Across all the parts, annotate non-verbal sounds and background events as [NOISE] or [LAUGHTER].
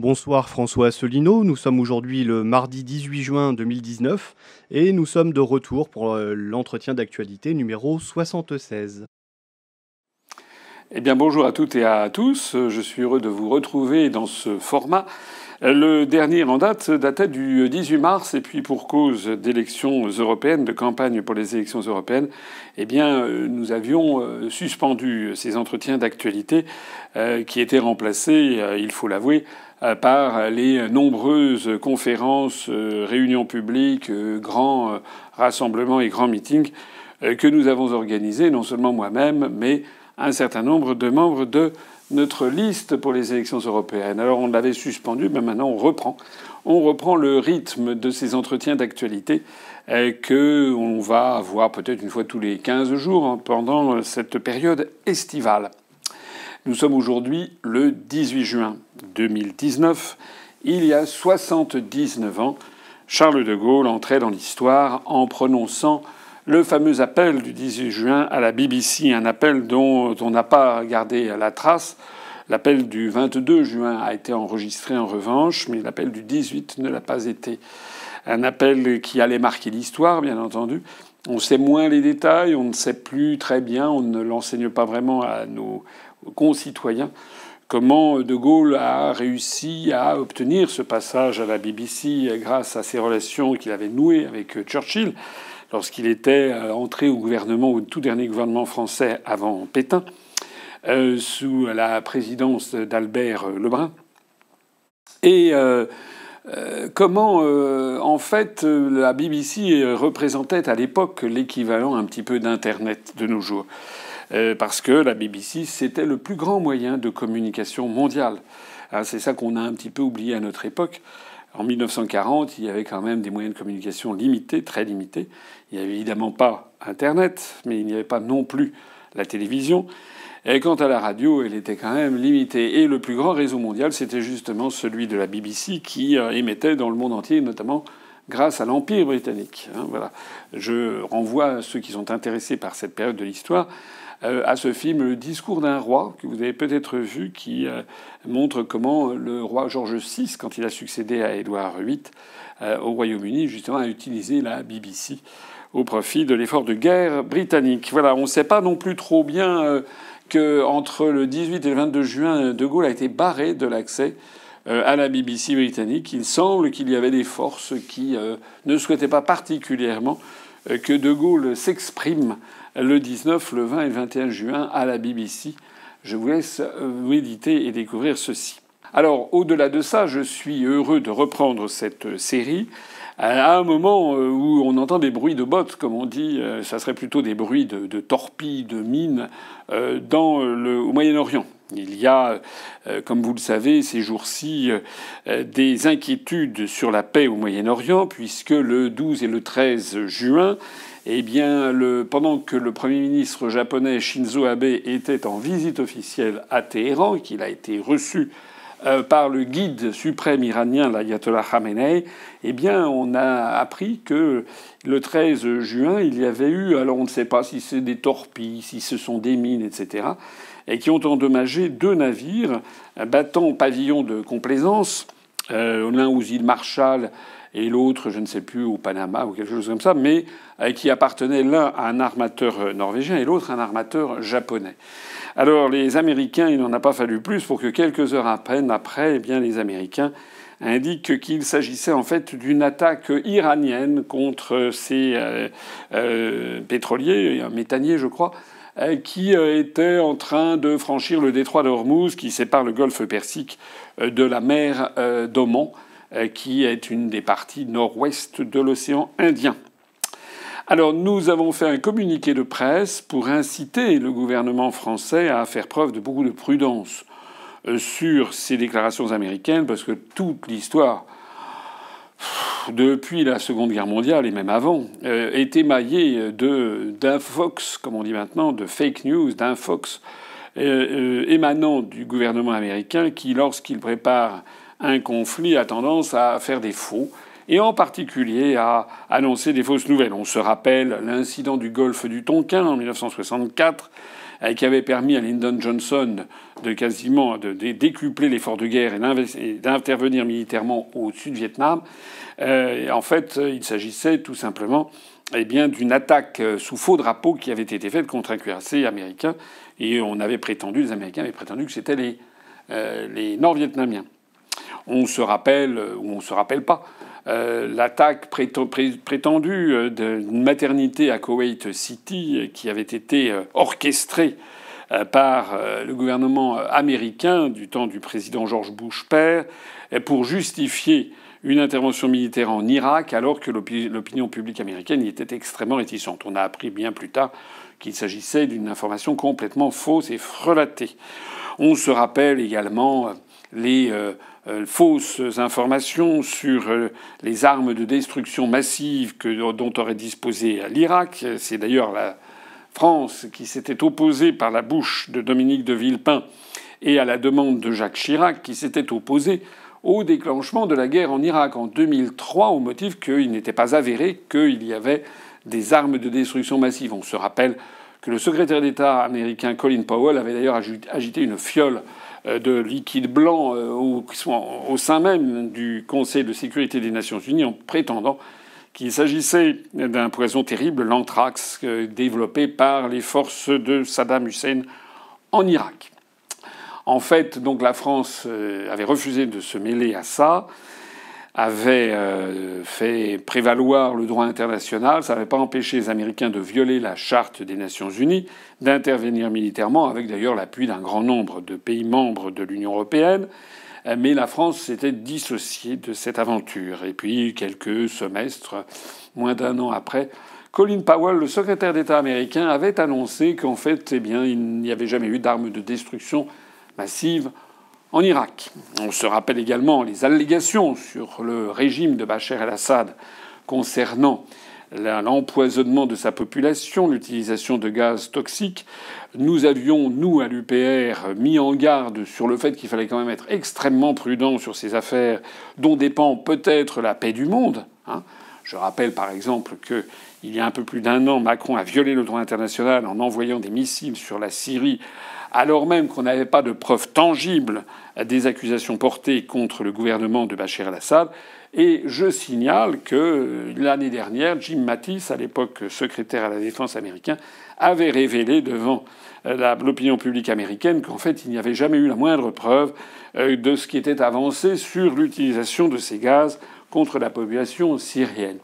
Bonsoir François Asselineau, nous sommes aujourd'hui le mardi 18 juin 2019 et nous sommes de retour pour euh, l'entretien d'actualité numéro 76. Eh bien bonjour à toutes et à tous, je suis heureux de vous retrouver dans ce format. Le dernier en date datait du 18 mars et puis pour cause d'élections européennes, de campagne pour les élections européennes, eh bien nous avions euh, suspendu ces entretiens d'actualité euh, qui étaient remplacés, il faut l'avouer, euh, par les nombreuses conférences, euh, réunions publiques, euh, grands rassemblements et grands meetings que nous avons organisés, non seulement moi-même, mais un certain nombre de membres de notre liste pour les élections européennes. Alors on l'avait suspendu, mais maintenant on reprend. On reprend le rythme de ces entretiens d'actualité que on va avoir peut-être une fois tous les 15 jours hein, pendant cette période estivale. Nous sommes aujourd'hui le 18 juin 2019. Il y a 79 ans, Charles de Gaulle entrait dans l'histoire en prononçant le fameux appel du 18 juin à la BBC, un appel dont on n'a pas gardé la trace. L'appel du 22 juin a été enregistré en revanche, mais l'appel du 18 ne l'a pas été. Un appel qui allait marquer l'histoire, bien entendu. On sait moins les détails, on ne sait plus très bien, on ne l'enseigne pas vraiment à nos, concitoyens comment De Gaulle a réussi à obtenir ce passage à la BBC grâce à ses relations qu'il avait nouées avec Churchill lorsqu'il était euh, entré au gouvernement, au tout dernier gouvernement français avant Pétain, euh, sous la présidence d'Albert Lebrun. Et euh, comment, en fait, la BBC représentait à l'époque l'équivalent un petit peu d'Internet de nos jours. Euh, parce que la BBC, c'était le plus grand moyen de communication mondiale. Ah, c'est ça qu'on a un petit peu oublié à notre époque. En 1940, il y avait quand même des moyens de communication limités, très limités. Il n'y avait évidemment pas Internet, mais il n'y avait pas non plus la télévision. Et quant à la radio, elle était quand même limitée. Et le plus grand réseau mondial, c'était justement celui de la BBC qui euh, émettait dans le monde entier, notamment grâce à l'Empire britannique. Hein, voilà. Je renvoie ceux qui sont intéressés par cette période de l'histoire à ce film Le discours d'un roi, que vous avez peut-être vu, qui euh, montre comment le roi George VI, quand il a succédé à Édouard VIII euh, au Royaume-Uni, justement a utilisé la BBC au profit de l'effort de guerre britannique. Voilà, on ne sait pas non plus trop bien que entre le 18 et le 22 juin, De Gaulle a été barré de l'accès à la BBC britannique. Il semble qu'il y avait des forces qui ne souhaitaient pas particulièrement que De Gaulle s'exprime le 19, le 20 et le 21 juin à la BBC. Je vous laisse méditer et découvrir ceci. Alors, au-delà de ça, je suis heureux de reprendre cette série à un moment euh, où on entend des bruits de bottes, comme on dit, euh, ça serait plutôt des bruits de, torpilles, de mines euh, dans le, au Moyen-Orient. Il y a, comme vous le savez, ces jours-ci, des inquiétudes sur la paix au Moyen-Orient, puisque le 12 et le 13 juin, eh bien, pendant que le Premier ministre japonais Shinzo Abe était en visite officielle à Téhéran, qu'il a été reçu euh, par le guide suprême iranien, l'ayatollah Khamenei, eh bien, on a appris que le 13 juin, il y avait eu, alors on ne sait pas si c'est des torpilles, si ce sont des mines, etc., et qui ont endommagé deux navires battant pavillon de complaisance, euh, l'un aux îles Marshall et l'autre, je ne sais plus, au Panama ou quelque chose comme ça, mais euh, qui appartenait l'un à un armateur euh, norvégien et l'autre à un armateur japonais. Alors les Américains, il n'en a pas fallu plus pour que quelques heures après, après eh bien, les Américains indiquent qu'il s'agissait en fait d'une attaque iranienne contre ces euh, pétroliers, un méthanier je crois, qui était en train de franchir le détroit d'Ormuz qui sépare le golfe Persique de la mer d'Oman. Euh, qui est une des parties nord-ouest de l'océan Indien. Alors nous avons fait un communiqué de presse pour inciter le gouvernement français à faire preuve de beaucoup de prudence euh, sur ces déclarations américaines, parce que toute l'histoire, depuis la Seconde Guerre mondiale et même avant, euh, est émaillée d'infox, comme on dit maintenant, de fake news, d'infox émanant du gouvernement américain qui, lorsqu'il prépare un conflit a tendance à faire des faux et en particulier à annoncer des fausses nouvelles. On se rappelle l'incident du golfe du Tonkin en 1964 qui avait permis à Lyndon Johnson de quasiment de décupler l'effort de guerre et d'intervenir militairement au sud Vietnam. en fait, il s'agissait tout simplement eh bien, d'une attaque sous faux drapeau qui avait été faite contre un cuirassé américain. Et on avait prétendu, les Américains avaient prétendu que c'était les Nord-Vietnamiens. On se rappelle, ou on se rappelle pas, euh, l'attaque prétendue euh, d'une maternité à Kuwait City euh, qui avait été orchestrée par le gouvernement américain du temps du président George Bush père pour justifier une intervention militaire en Irak alors que l'opinion publique américaine y était extrêmement réticente. On a appris bien plus tard qu'il s'agissait d'une information complètement fausse et frelatée. On se rappelle également les euh, fausses informations sur euh, les armes de destruction massive que, dont aurait disposé l'Irak. C'est d'ailleurs la France qui s'était opposée par la bouche de Dominique de Villepin et à la demande de Jacques Chirac qui s'était opposée au déclenchement de la guerre en Irak en 2003 au motif qu'il n'était pas avéré qu'il y avait des armes de destruction massive. On se rappelle que le secrétaire d'État américain Colin Powell avait d'ailleurs agité une fiole euh, de liquide blanc euh, au, sein même du Conseil de sécurité des Nations Unies en prétendant qu'il s'agissait d'un poison terrible, l'anthrax, euh, développé par les forces de Saddam Hussein en Irak. En fait, donc la France avait refusé de se mêler à ça avait euh, fait prévaloir le droit international. Ça n'avait pas empêché les Américains de violer la charte des Nations Unies, d'intervenir militairement, avec d'ailleurs l'appui d'un grand nombre de pays membres de l'Union européenne. Mais la France s'était dissociée de cette aventure. Et puis, quelques semestres, moins d'un an après, Colin Powell, le secrétaire d'État américain, avait annoncé qu'en fait, eh bien, il n'y avait jamais eu d'armes de destruction massive en Irak. On se rappelle également les allégations sur le régime de Bachar el-Assad concernant l'empoisonnement de sa population, l'utilisation de gaz toxiques. Nous avions, nous, à l'UPR, mis en garde sur le fait qu'il fallait quand même être extrêmement prudent sur ces affaires dont dépend peut-être la paix du monde. Hein. Je rappelle par exemple que il y a un peu plus d'un an, Macron a violé le droit international en envoyant des missiles sur la Syrie alors même qu'on n'avait pas de preuves tangibles des accusations portées contre le gouvernement de Bachar el-Assad. Et je signale que l'année dernière, Jim Mattis, à l'époque secrétaire à la défense américain, avait révélé devant l'opinion publique américaine qu'en fait il n'y avait jamais eu la moindre preuve euh, de ce qui était avancé sur l'utilisation de ces gaz contre la population syrienne.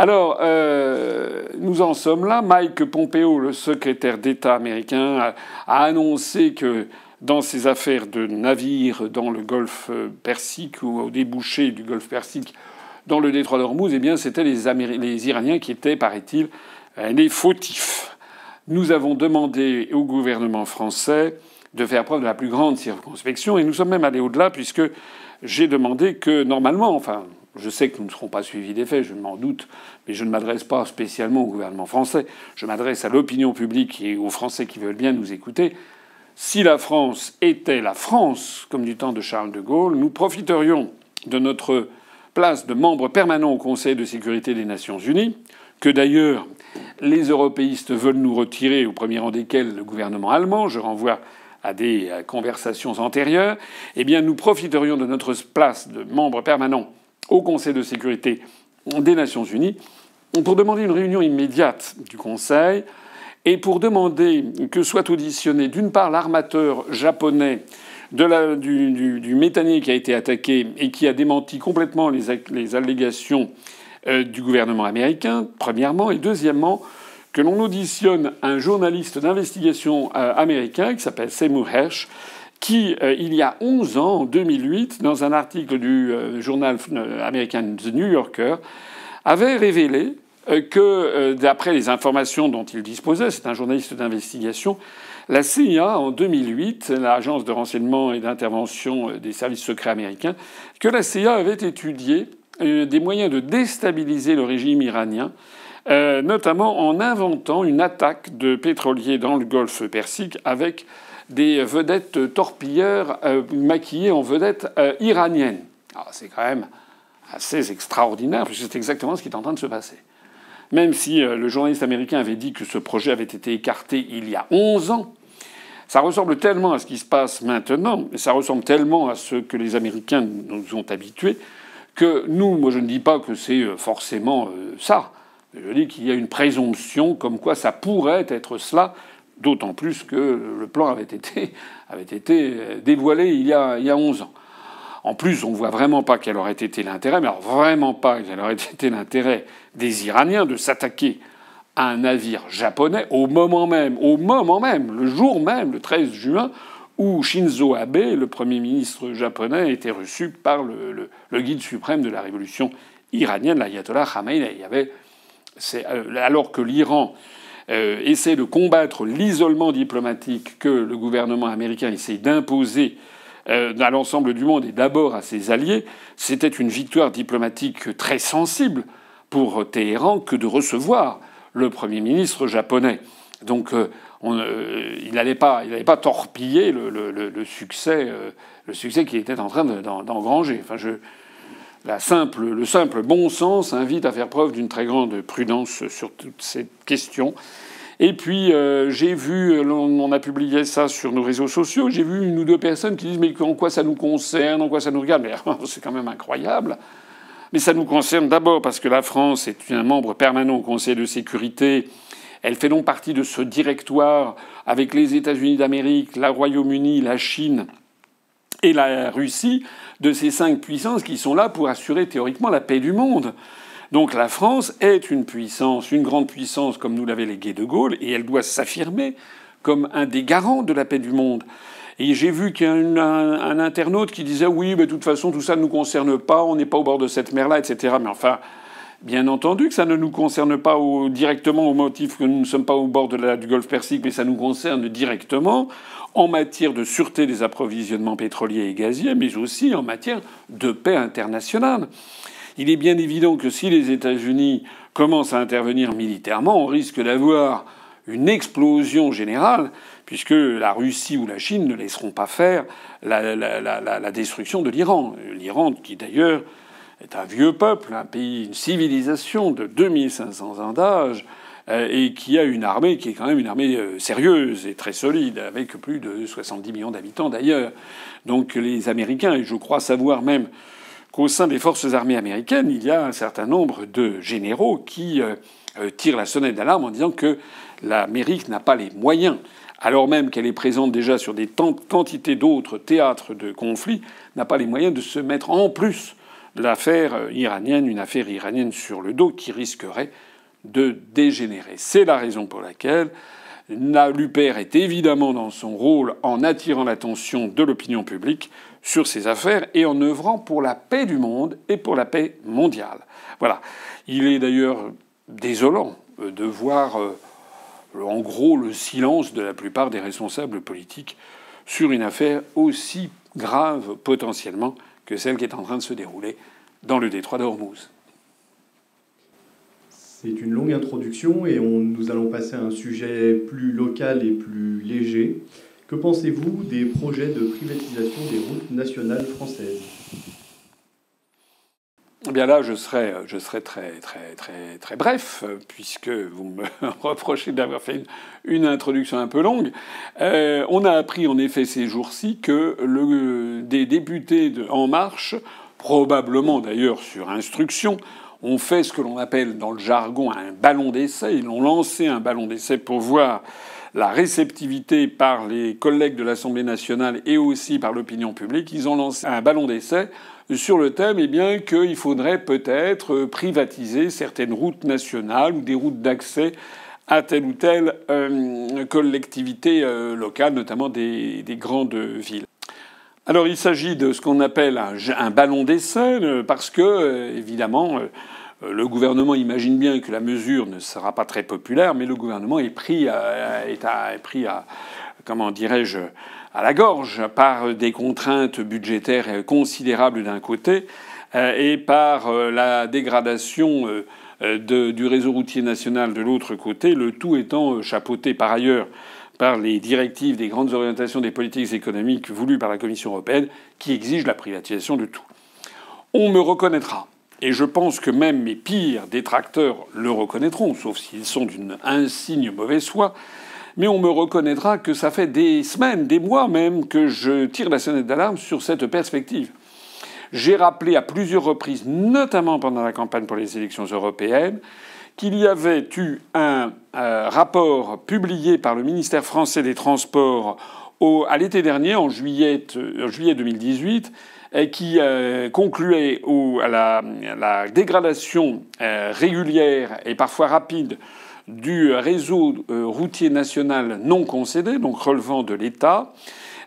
Alors, euh, nous en sommes là. Mike Pompeo, le secrétaire d'État américain, a, annoncé que dans ces affaires de navires dans le golfe Persique ou au débouché du golfe Persique, dans le détroit d'Ormuz, eh bien, c'était les, les Iraniens qui étaient, paraît-il, les fautifs. Nous avons demandé au gouvernement français de faire preuve de la plus grande circonspection et nous sommes même allés au-delà puisque j'ai demandé que normalement, enfin, je sais nous ne serons pas suivis des faits, je m'en doute, mais je ne m'adresse pas spécialement au gouvernement français. Je m'adresse à l'opinion publique et aux Français qui veulent bien nous écouter. Si la France était la France, comme du temps de Charles de Gaulle, nous profiterions de notre place de membre permanent au Conseil de sécurité des Nations Unies, que d'ailleurs les européistes veulent nous retirer, au premier rang desquels le gouvernement allemand. Je renvoie à des conversations antérieures. Eh bien, nous profiterions de notre place de membre permanent au Conseil de sécurité des Nations Unies pour demander une réunion immédiate du Conseil et pour demander que soit auditionné d'une part l'armateur japonais du, du, qui a été attaqué et qui a démenti complètement les, les allégations euh, du gouvernement américain, premièrement, et deuxièmement, que l'on auditionne un journaliste d'investigation euh, américain qui s'appelle Seymour Hersh, qui, euh, il y a 11 ans, en 2008, dans un article du euh, journal euh, américain The New Yorker, avait révélé que, d'après les informations dont il disposait, c'est un journaliste d'investigation, la CIA, en 2008, l'agence de renseignement et d'intervention des services secrets américains, que la CIA avait étudié des moyens de déstabiliser le régime iranien, notamment en inventant une attaque de pétroliers dans le golfe Persique avec des vedettes torpilleurs euh, maquillées en vedettes euh, iraniennes. Ah, c'est quand même assez extraordinaire, puisque c'est exactement ce qui est en train de se passer. même si le journaliste américain avait dit que ce projet avait été écarté il y a 11 ans, ça ressemble tellement à ce qui se passe maintenant, et ça ressemble tellement à ce que les Américains nous ont habitués, que nous, moi je ne dis pas que c'est forcément ça. Je dis qu'il y a une présomption comme quoi ça pourrait être cela, d'autant plus que le plan avait été, dévoilé il y, a, il y a 11 ans. En plus, on voit vraiment pas quel aurait été l'intérêt, mais vraiment pas quel aurait été l'intérêt des Iraniens de s'attaquer à un navire japonais au moment même, au moment même, le jour même, le 13 juin, où Shinzo Abe, le Premier ministre japonais, était reçu par le, guide suprême de la révolution iranienne, l'ayatollah Khamenei. Il y euh, alors que l'Iran euh, essaie de combattre l'isolement diplomatique que le gouvernement américain essaie d'imposer euh, à l'ensemble du monde et d'abord à ses alliés, c'était une victoire diplomatique très sensible pour Téhéran que de recevoir le Premier ministre japonais. Donc il n'allait pas, torpiller le, succès, le succès qu'il était en train d'engranger. Enfin, le simple bon sens invite à faire preuve d'une très grande prudence sur toutes ces questions. Et puis euh, j'ai vu, on a publié ça sur nos réseaux sociaux, j'ai vu une ou deux personnes qui disent mais en quoi ça nous concerne, en quoi ça nous regarde? Mais [LAUGHS] c'est quand même incroyable. Mais ça nous concerne d'abord parce que la France est un membre permanent au Conseil de sécurité. Elle fait donc partie de ce directoire avec les États-Unis d'Amérique, la Royaume-Uni, la Chine et la Russie de ces cinq puissances qui sont là pour assurer théoriquement la paix du monde. Donc la France est une puissance, une grande puissance comme nous l'avait légué De Gaulle, et elle doit s'affirmer comme un des garants de la paix du monde. Et j'ai vu qu'il y a un, internaute qui disait oui, mais de toute façon tout ça ne nous concerne pas, on n'est pas au bord de cette mer-là, etc. Mais enfin, bien entendu que ça ne nous concerne pas directement au motif que nous ne sommes pas au bord du Golfe Persique, mais ça nous concerne directement en matière de sûreté des approvisionnements pétroliers et gaziers, mais aussi en matière de paix internationale. Il est bien évident que si les États-Unis commencent à intervenir militairement, on risque d'avoir une explosion générale, puisque la Russie ou la Chine ne laisseront pas faire la destruction de l'Iran. L'Iran, qui d'ailleurs est un vieux peuple, un pays, une civilisation de 2500 ans d'âge, euh, et qui a une armée qui est quand même une armée euh, sérieuse et très solide, avec plus de 70 millions d'habitants d'ailleurs. Donc les Américains, et je crois savoir même qu'au sein des forces armées américaines, il y a un certain nombre de généraux qui euh, tirent la sonnette d'alarme en disant que l'Amérique n'a pas les moyens, alors même qu'elle est présente déjà sur des quantités d'autres théâtres de conflits, n'a pas les moyens de se mettre en plus l'affaire iranienne, une affaire iranienne sur le dos qui risquerait de dégénérer. C'est la raison pour laquelle l'UPR est évidemment dans son rôle en attirant l'attention de l'opinion publique sur ces affaires et en œuvrant pour la paix du monde et pour la paix mondiale. Voilà. Il est d'ailleurs désolant euh, de voir euh, en gros le silence de la plupart des responsables politiques sur une affaire aussi grave potentiellement que celle qui est en train de se dérouler dans le détroit d'Ormuz. C'est une longue introduction et nous allons passer à un sujet plus local et plus léger. Que pensez-vous des projets de privatisation des routes nationales françaises? Eh bien là, je serai, je serai très, très, très, très bref, puisque vous me [LAUGHS] reprochez d'avoir fait une, introduction un peu longue. Euh, on a appris en effet ces jours-ci que des députés de En Marche, probablement d'ailleurs sur instruction, ont fait ce que l'on appelle dans le jargon un ballon d'essai. Ils ont lancé un ballon d'essai pour voir la réceptivité par les collègues de l'Assemblée nationale et aussi par l'opinion publique. Ils ont lancé un ballon d'essai sur le thème eh bien qu'il faudrait peut-être privatiser certaines routes nationales ou des routes d'accès à telle ou telle euh, collectivité euh, locale, notamment des, des, grandes villes. Alors il s'agit de ce qu'on appelle un, ballon d'essai, euh, parce que, évidemment, euh, le gouvernement imagine bien que la mesure ne sera pas très populaire, mais le gouvernement est pris à, est, pris à comment dirais-je, à la gorge par des contraintes budgétaires considérables d'un côté euh, et par euh, la dégradation du réseau routier national de l'autre côté, le tout étant chapeauté par ailleurs par les directives des grandes orientations des politiques économiques voulues par la Commission européenne qui exigent la privatisation de tout. On me reconnaîtra et je pense que même mes pires détracteurs le reconnaîtront, sauf s'ils sont d'une insigne mauvaise foi, mais on me reconnaîtra que ça fait des semaines, des mois même, que je tire la sonnette d'alarme sur cette perspective. J'ai rappelé à plusieurs reprises, notamment pendant la campagne pour les élections européennes, qu'il y avait eu un euh, rapport publié par le ministère français des Transports à l'été dernier, en juillet, euh, juillet 2018, et qui euh, concluait à, la, dégradation régulière et parfois rapide du réseau routier national non concédé, donc relevant de l'État,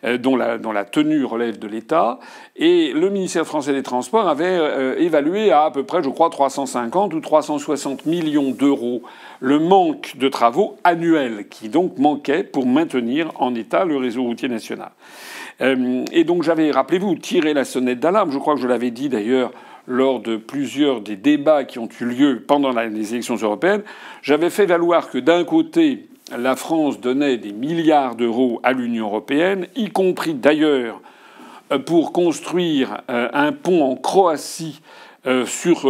euh, dont la, tenue relève de l'État. Et le ministère français des Transports avait euh, évalué à à peu près, je crois, 350 ou 360 millions d'euros le manque de travaux annuels qui donc manquait pour maintenir en état le réseau routier national. Euh, et donc j'avais, rappelez-vous, tiré la sonnette d'alarme. Je crois que je l'avais dit d'ailleurs lors de plusieurs des débats qui ont eu lieu pendant les élections européennes. J'avais fait valoir que d'un côté, la France donnait des milliards d'euros à l'Union européenne, y compris d'ailleurs euh, pour construire euh, un pont en Croatie euh, sur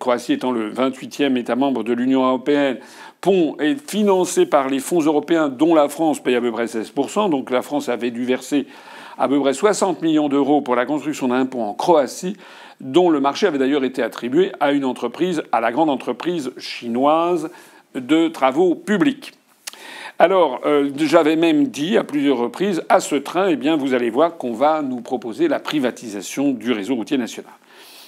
Croatie étant le 28e État membre de l'Union européenne, pont est financé par les fonds européens dont la France paye à peu près 16%. Donc la France avait dû verser à peu près 60 millions d'euros pour la construction d'un pont en Croatie, dont le marché avait d'ailleurs été attribué à une entreprise, à la grande entreprise chinoise de travaux publics. Alors, euh, j'avais même dit à plusieurs reprises, à ce train, eh bien, vous allez voir qu'on va nous proposer la privatisation du réseau routier national.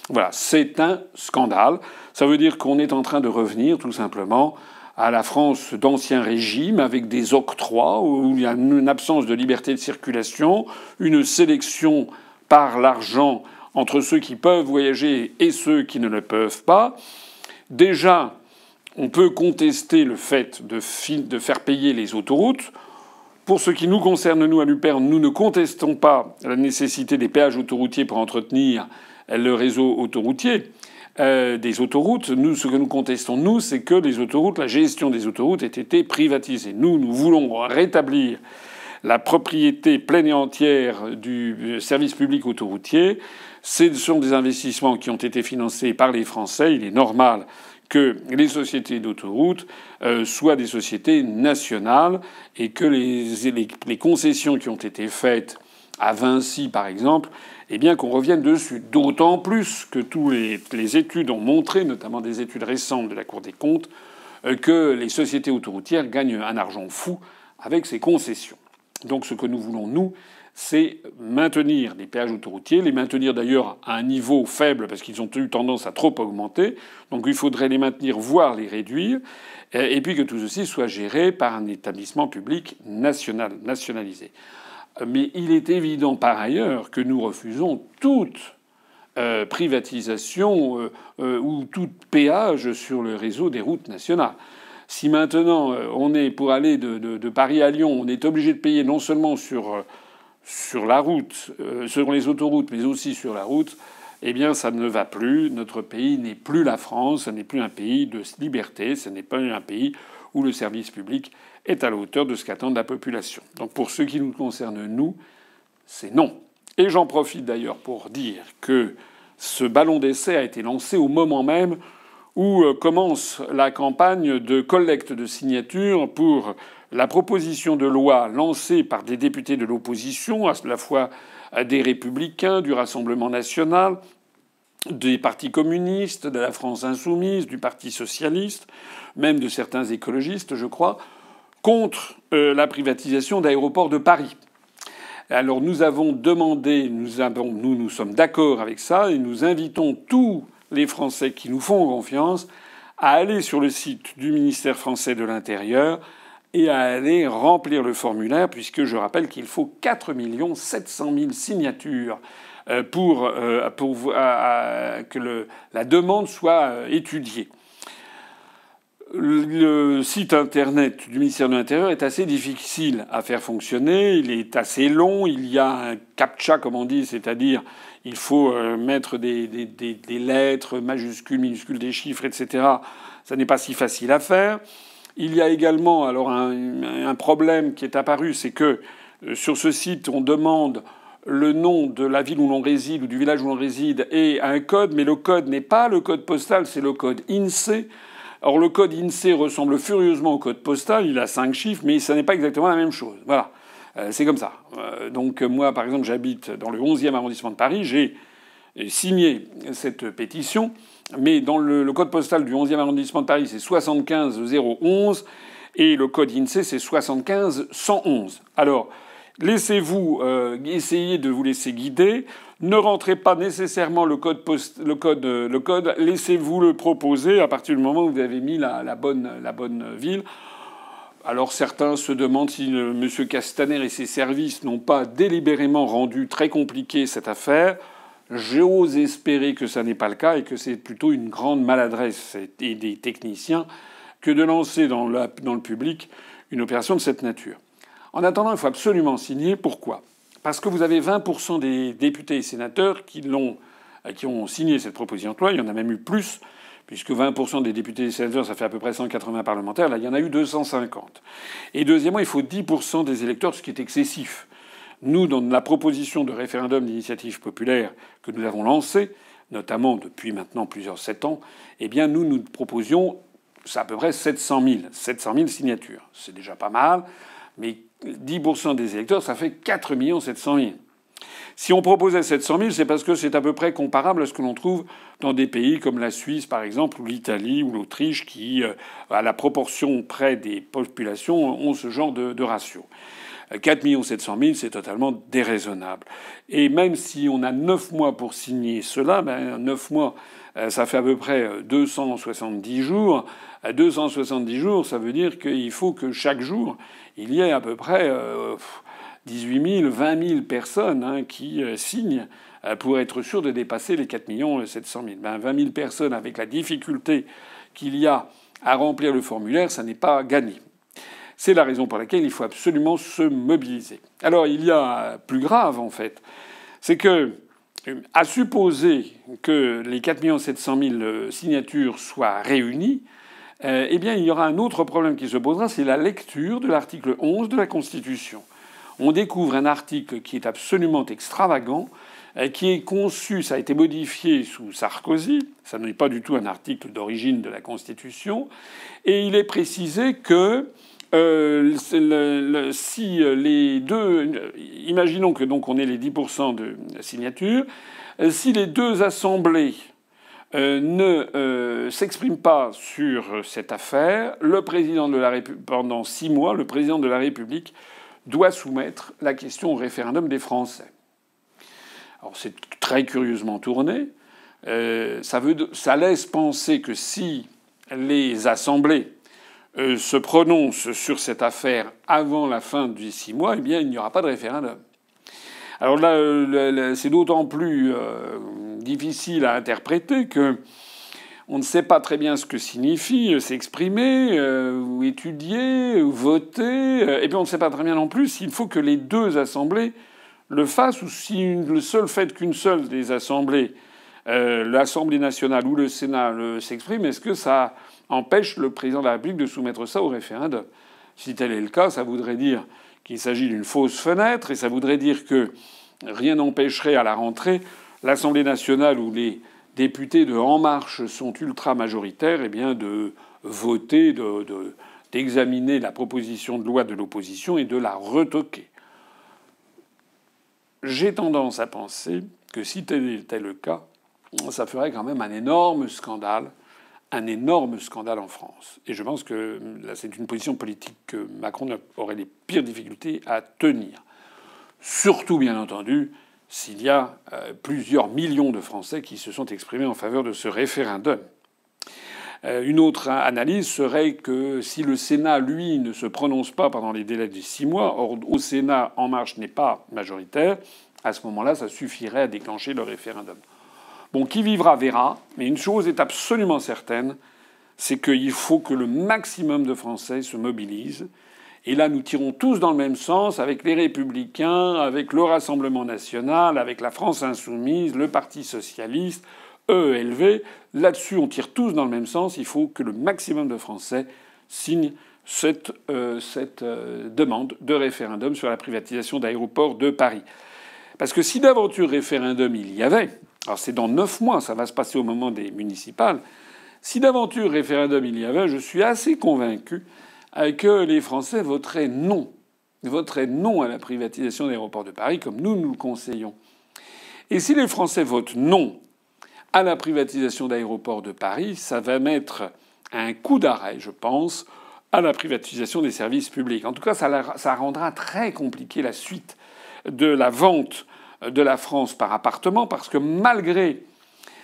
Voilà, c'est un scandale. Ça veut dire qu'on est en train de revenir, tout simplement, à la France d'ancien régime, avec des octrois, où il y a une absence de liberté de circulation, une sélection par l'argent entre ceux qui peuvent voyager et ceux qui ne le peuvent pas. Déjà, on peut contester le fait de, faire payer les autoroutes. Pour ce qui nous concerne, nous, à Luperne, nous ne contestons pas la nécessité des péages autoroutiers pour entretenir le réseau autoroutier. Euh, des autoroutes. Nous, ce que nous contestons, nous, c'est que les autoroutes, la gestion des autoroutes ait été privatisée. Nous, nous voulons rétablir la propriété pleine et entière du service public autoroutier. Ce sont des investissements qui ont été financés par les Français. Il est normal que les sociétés d'autoroutes euh, soient des sociétés nationales et que les, concessions qui ont été faites à Vinci, par exemple, eh bien qu'on revienne dessus. D'autant plus que toutes les, études ont montré, notamment des études récentes de la Cour des comptes, euh, que les sociétés autoroutières gagnent un argent fou avec ces concessions. Donc ce que nous voulons, nous, c'est maintenir les péages autoroutiers, les maintenir d'ailleurs à un niveau faible parce qu'ils ont eu tendance à trop augmenter. Donc il faudrait les maintenir, voire les réduire, et puis que tout ceci soit géré par un établissement public national, nationalisé. Mais il est évident par ailleurs que nous refusons toute euh, privatisation euh, euh, ou tout péage sur le réseau des routes nationales. Si maintenant on est pour aller de, Paris à Lyon, on est obligé de payer non seulement sur sur la route, sur les autoroutes, mais aussi sur la route, eh bien, ça ne va plus. Notre pays n'est plus la France, ce n'est plus un pays de liberté, ce n'est pas un pays où le service public est à la hauteur de ce qu'attend la population. Donc, pour ce qui nous concerne, nous, c'est non. Et j'en profite d'ailleurs pour dire que ce ballon d'essai a été lancé au moment même où euh, commence la campagne de collecte de signatures pour la proposition de loi lancée par des députés de l'opposition, à la fois des républicains, du Rassemblement national, des partis communistes, de la France insoumise, du Parti socialiste, même de certains écologistes, je crois, contre euh, la privatisation d'aéroports de Paris. Alors nous avons demandé, nous, sommes d'accord avec ça, et nous invitons tous les Français qui nous font confiance à aller sur le site du ministère français de l'Intérieur et à aller remplir le formulaire, puisque je rappelle qu'il faut 4 700 000 signatures euh, pour, euh, que la demande soit étudiée. Le site internet du ministère de l'Intérieur est assez difficile à faire fonctionner, il est assez long, il y a un captcha, comme on dit, c'est-à-dire il faut mettre des, des, des lettres majuscules, minuscules, des chiffres, etc. Ça n'est pas si facile à faire. Il y a également alors un, problème qui est apparu, c'est que euh, sur ce site, on demande le nom de la ville où l'on réside ou du village où l'on réside et un code, mais le code n'est pas le code postal, c'est le code INSEE. Or, le code INSEE ressemble furieusement au code postal, il a cinq chiffres, mais ça n'est pas exactement la même chose. Voilà. Euh, c'est comme ça. Euh, donc, moi, par exemple, j'habite dans le 11e arrondissement de Paris, j'ai signé cette pétition, mais dans le, code postal du 11e arrondissement de Paris, c'est 75011, et le code INSEE, c'est 75111. Alors, Laissez-vous euh, essayer de vous laisser guider. Ne rentrez pas nécessairement le code, le code, euh, le code. Laissez-vous le proposer à partir du moment où vous avez mis la, bonne, la bonne ville. Alors certains se demandent si M. Castaner et ses services n'ont pas délibérément rendu très compliqué cette affaire. J'ose espérer que ça n'est pas le cas et que c'est plutôt une grande maladresse des techniciens que de lancer dans le public une opération de cette nature. En attendant, il faut absolument signer. Pourquoi? Parce que vous avez 20% des députés et sénateurs qui, l'ont, euh, qui ont signé cette proposition de loi. Il y en a même eu plus, puisque 20% des députés et sénateurs, ça fait à peu près 180 parlementaires. Là, il y en a eu 250. Et deuxièmement, il faut 10% des électeurs, ce qui est excessif. Nous, dans la proposition de référendum d'initiative populaire que nous avons lancée, notamment depuis maintenant plusieurs sept ans, eh bien, nous, nous proposions, c'est à peu près 700 000, 700 000 signatures. C'est déjà pas mal, mais 10% des électeurs, ça fait 4 700 000. Si on proposait 700 000, c'est parce que c'est à peu près comparable à ce que l'on trouve dans des pays comme la Suisse, par exemple, ou l'Italie, ou l'Autriche, qui, euh, à la proportion près des populations, ont ce genre de, ratio. 4 700 000, c'est totalement déraisonnable. Et même si on a 9 mois pour signer cela, ben 9 mois, ça fait à peu près 270 jours. 270 jours, ça veut dire qu'il faut que chaque jour, il y ait à peu près 18 000, 20 000 personnes hein, qui euh, signent euh, pour être sûr de dépasser les 4 700 000. Ben, 20 000 personnes avec la difficulté qu'il y a à remplir le formulaire, ça n'est pas gagné. C'est la raison pour laquelle il faut absolument se mobiliser. Alors il y a plus grave en fait, c'est que à supposer que les 4 700 000 signatures soient réunies, euh, eh bien, il y aura un autre problème qui se posera, c'est la lecture de l'article 11 de la Constitution. On découvre un article qui est absolument extravagant, euh, qui est conçu, ça a été modifié sous Sarkozy, ça n'est pas du tout un article d'origine de la Constitution, et il est précisé que euh, si les deux, imaginons que donc on ait les 10% de signatures, si les deux assemblées euh, ne euh, s'exprime pas sur cette affaire, le président de la pendant six mois, le président de la République doit soumettre la question au référendum des Français. Alors c'est très curieusement tourné. Euh, ça, veut, ça, laisse penser que si les assemblées se prononcent sur cette affaire avant la fin des six mois, eh bien il n'y aura pas de référendum. Alors là, c'est d'autant plus difficile à interpréter que on ne sait pas très bien ce que signifie euh, s'exprimer, euh, ou étudier, ou voter, euh, et puis on ne sait pas très bien non plus s'il faut que les deux assemblées le fassent, ou si le seul fait qu'une seule des assemblées, l'Assemblée nationale ou le Sénat, s'exprime, est-ce que ça empêche le président de la République de soumettre ça au référendum Si tel est le cas, ça voudrait dire qu'il s'agit d'une fausse fenêtre, et ça voudrait dire que rien n'empêcherait à la rentrée l'Assemblée nationale où les députés de En Marche sont ultra majoritaires, eh bien de voter, d'examiner la proposition de loi de l'opposition et de la retoquer. J'ai tendance à penser que si tel était le cas, ça ferait quand même un énorme scandale, un énorme scandale en France. Et je pense que c'est une position politique que Macron aurait les pires difficultés à tenir. Surtout, bien entendu, s'il y a euh, plusieurs millions de Français qui se sont exprimés en faveur de ce référendum. Euh, une autre analyse serait que si le Sénat, lui, ne se prononce pas pendant les délais de six mois, au Sénat, En Marche n'est pas majoritaire, à ce moment-là, ça suffirait à déclencher le référendum. Bon, qui vivra verra, mais une chose est absolument certaine, c'est qu'il faut que le maximum de Français se mobilisent et là, nous tirons tous dans le même sens avec les Républicains, avec le Rassemblement national, avec la France insoumise, le Parti socialiste, EELV. Là-dessus, on tire tous dans le même sens. Il faut que le maximum de Français signent cette, euh, euh, demande de référendum sur la privatisation d'aéroports de Paris. Parce que si d'aventure référendum il y avait, alors c'est dans neuf mois, ça va se passer au moment des municipales, si d'aventure référendum il y avait, je suis assez convaincu que les Français voteraient non. Voteraient non à la privatisation de l'aéroport de Paris, comme nous nous le conseillons. Et si les Français votent non à la privatisation d'aéroports de Paris, ça va mettre un coup d'arrêt, je pense, à la privatisation des services publics. En tout cas, ça, rendra très compliqué la suite de la vente de la France par appartement, parce que malgré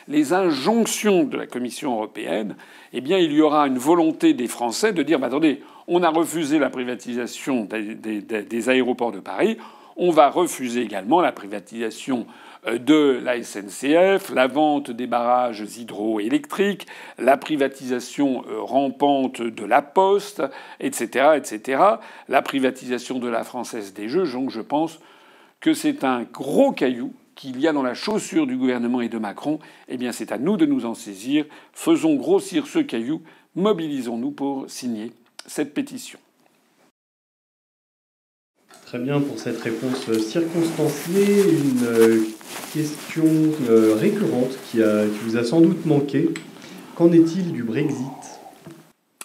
les injonctions de la Commission européenne, eh bien, il y aura une volonté des Français de dire attendez, on a refusé la privatisation des aéroports de Paris, on va refuser également la privatisation euh, de la SNCF, la vente des barrages hydroélectriques, la privatisation euh, rampante de la Poste, etc., etc., la privatisation de la Française des Jeux. Donc je pense que c'est un gros caillou qu'il y a dans la chaussure du gouvernement et de Macron. Eh bien, c'est à nous de nous en saisir. Faisons grossir ce caillou. Mobilisons-nous pour signer cette pétition. Très bien pour cette réponse circonstanciée. Une euh, question euh, récurrente qui, vous a sans doute manqué. Qu'en est-il du Brexit?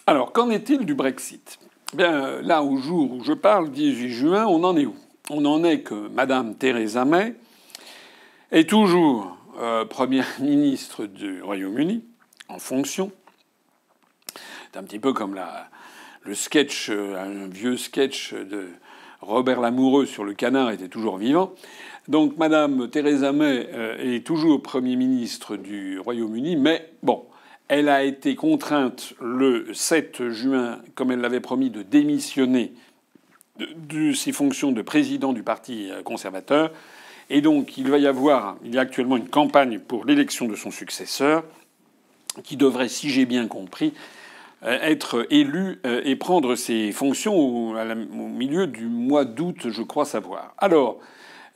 Alors, qu'en est-il du Brexit? Bien, là, au jour où je parle, 18 juin, on en est où? On en est que Madame Theresa May est toujours euh, première [LAUGHS] ministre du Royaume-Uni, en fonction. C'est un petit peu comme le sketch, un vieux sketch de Robert Lamoureux sur le canard était toujours vivant. Donc Madame Theresa May euh, est toujours Premier ministre du Royaume-Uni, mais bon, elle a été contrainte le 7 juin, comme elle l'avait promis, de démissionner de ses fonctions de président du Parti conservateur. Et donc il va y avoir, il y a actuellement une campagne pour l'élection de son successeur, qui devrait, si j'ai bien compris, euh, être élu euh, et prendre ses fonctions au, milieu du mois d'août, je crois savoir. Alors,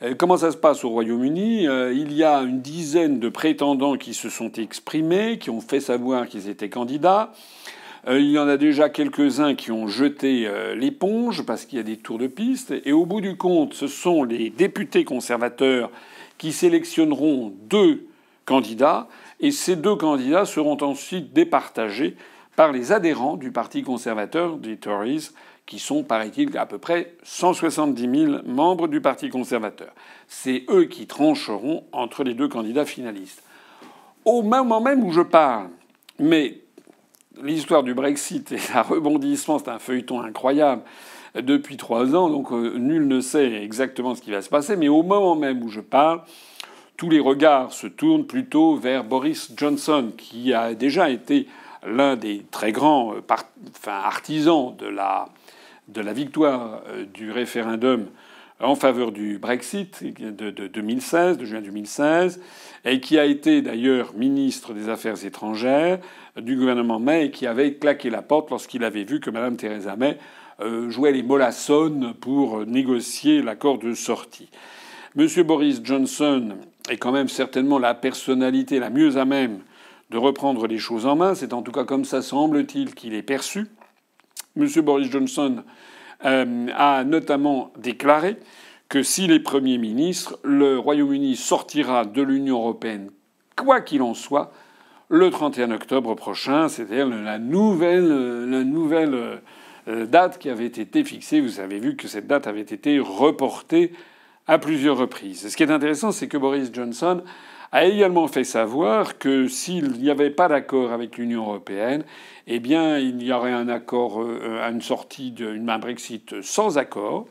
euh, comment ça se passe au Royaume-Uni? Il y a une dizaine de prétendants qui se sont exprimés, qui ont fait savoir qu'ils étaient candidats. Il y en a déjà quelques-uns qui ont jeté l'éponge parce qu'il y a des tours de piste. Et au bout du compte, ce sont les députés conservateurs qui sélectionneront deux candidats. Et ces deux candidats seront ensuite départagés par les adhérents du Parti conservateur, des Tories, qui sont, paraît-il, à peu près 170 000 membres du Parti conservateur. C'est eux qui trancheront entre les deux candidats finalistes. Au moment même où je parle, mais l'histoire du Brexit et [LAUGHS] un rebondissement, c'est un feuilleton incroyable depuis trois ans, donc euh, nul ne sait exactement ce qui va se passer, mais au moment même où je parle, tous les regards se tournent plutôt vers Boris Johnson, qui a déjà été l'un des très grands euh, artisans de la, de la victoire euh, du référendum en faveur du Brexit de, 2016, de juin 2016, et qui a été d'ailleurs ministre des Affaires étrangères du gouvernement May et qui avait claqué la porte lorsqu'il avait vu que Mme Theresa May euh, jouait les mollassonnes pour négocier l'accord de sortie. M. Boris Johnson est quand même certainement la personnalité la mieux à même de reprendre les choses en main. C'est en tout cas comme ça semble-t-il qu'il est perçu. M. Boris Johnson euh, a notamment déclaré que s'il est Premier ministre, le Royaume-Uni sortira de l'Union européenne, quoi qu'il en soit, le 31 octobre prochain, c'est-à-dire la nouvelle, la nouvelle euh, date qui avait été fixée. Vous avez vu que cette date avait été reportée à plusieurs reprises. ce qui est intéressant, c'est que Boris Johnson a également fait savoir que s'il n'y avait pas d'accord avec l'Union européenne, eh bien, il y aurait un accord, euh, une sortie d'un Brexit sans accord.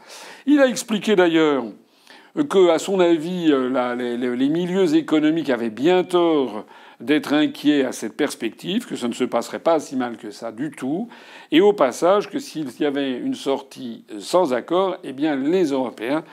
Il a expliqué d'ailleurs que, à son avis, euh, les, milieux économiques avaient bien tort d'être inquiets à cette perspective, que ça ne se passerait pas si mal que ça du tout, et au passage que s'il y avait une sortie sans accord, eh bien les Européens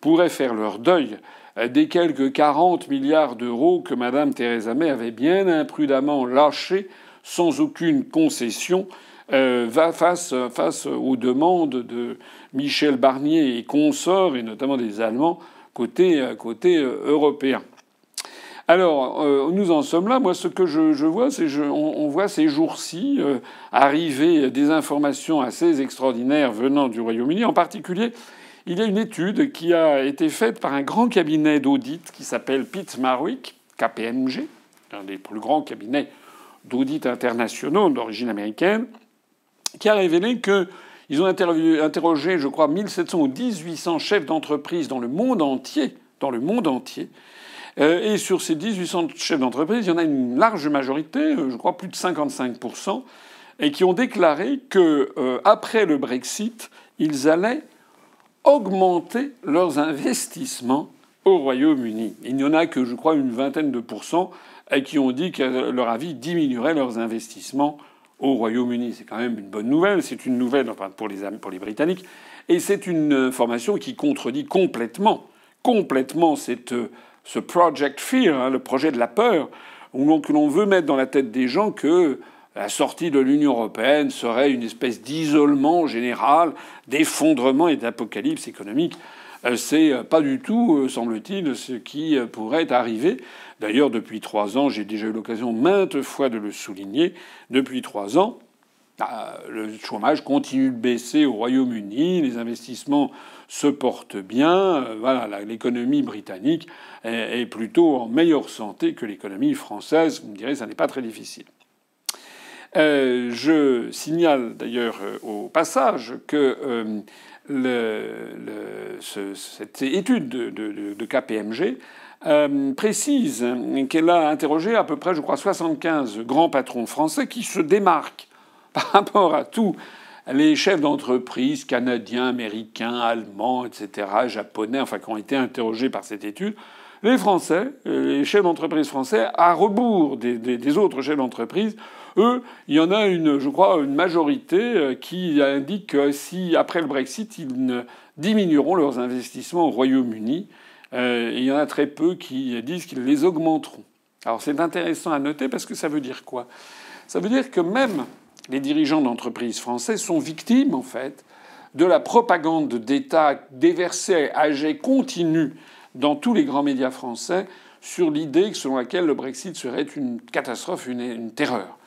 pourraient faire leur deuil des quelques 40 milliards d'euros que Mme Theresa May avait bien imprudemment lâchés sans aucune concession euh, face, face aux demandes de Michel Barnier et consorts, et notamment des Allemands, côté, euh, européen. Alors, nous en sommes là. Moi, ce que je, vois, c'est on voit ces jours-ci arriver des informations assez extraordinaires venant du Royaume-Uni. En particulier, il y a une étude qui a été faite par un grand cabinet d'audit qui s'appelle Pitt Marwick, KPMG, un des plus grands cabinets d'audit internationaux d'origine américaine, qui a révélé qu'ils ont interrogé, je crois, 1700 ou 1800 chefs d'entreprise dans le monde entier, dans le monde. Euh, et sur ces 1800 chefs d'entreprise, il y en a une large majorité, euh, je crois plus de 55%, et qui ont déclaré que euh, après le Brexit, ils allaient augmenter leurs investissements au Royaume-Uni. Il n'y en a que, je crois, une vingtaine de pourcents qui ont dit que leur avis diminuerait leurs investissements au Royaume-Uni. C'est quand même une bonne nouvelle. C'est une nouvelle pour, les, Britanniques. Et c'est une information qui contredit complètement, complètement cette, ce Project Fear, hein, le projet de la peur, où l'on veut mettre dans la tête des gens que la sortie de l'Union européenne serait une espèce d'isolement général, d'effondrement et d'apocalypse économique. Euh, c'est pas du tout, euh, semble-t-il, ce qui pourrait arriver. D'ailleurs, depuis trois ans, j'ai déjà eu l'occasion maintes fois de le souligner, depuis trois ans, bah, le chômage continue de baisser au Royaume-Uni, les investissements se portent bien, euh, voilà, l'économie britannique est plutôt en meilleure santé que l'économie française. Vous me direz, ça n'est pas très difficile. Euh, je signale d'ailleurs euh, au passage que euh, cette étude de, KPMG précise qu'elle a interrogé à peu près, je crois, 75 grands patrons français qui se démarquent [LAUGHS] par rapport à tous les chefs d'entreprise canadiens, américains, allemands, etc., japonais, enfin, qui ont été interrogés par cette étude. Les Français, les chefs d'entreprise français, à rebours des, des autres chefs d'entreprise, eux, il y en a une, je crois, une majorité euh, qui indique que si, après le Brexit, ils diminueront leurs investissements au Royaume-Uni, euh, il y en a très peu qui disent qu'ils les augmenteront. Alors c'est intéressant à noter parce que ça veut dire quoi? Ça veut dire que même les dirigeants d'entreprises françaises sont victimes, en fait, de la propagande d'État déversée à jet continu dans tous les grands médias français sur l'idée selon laquelle le Brexit serait une catastrophe, une terreur.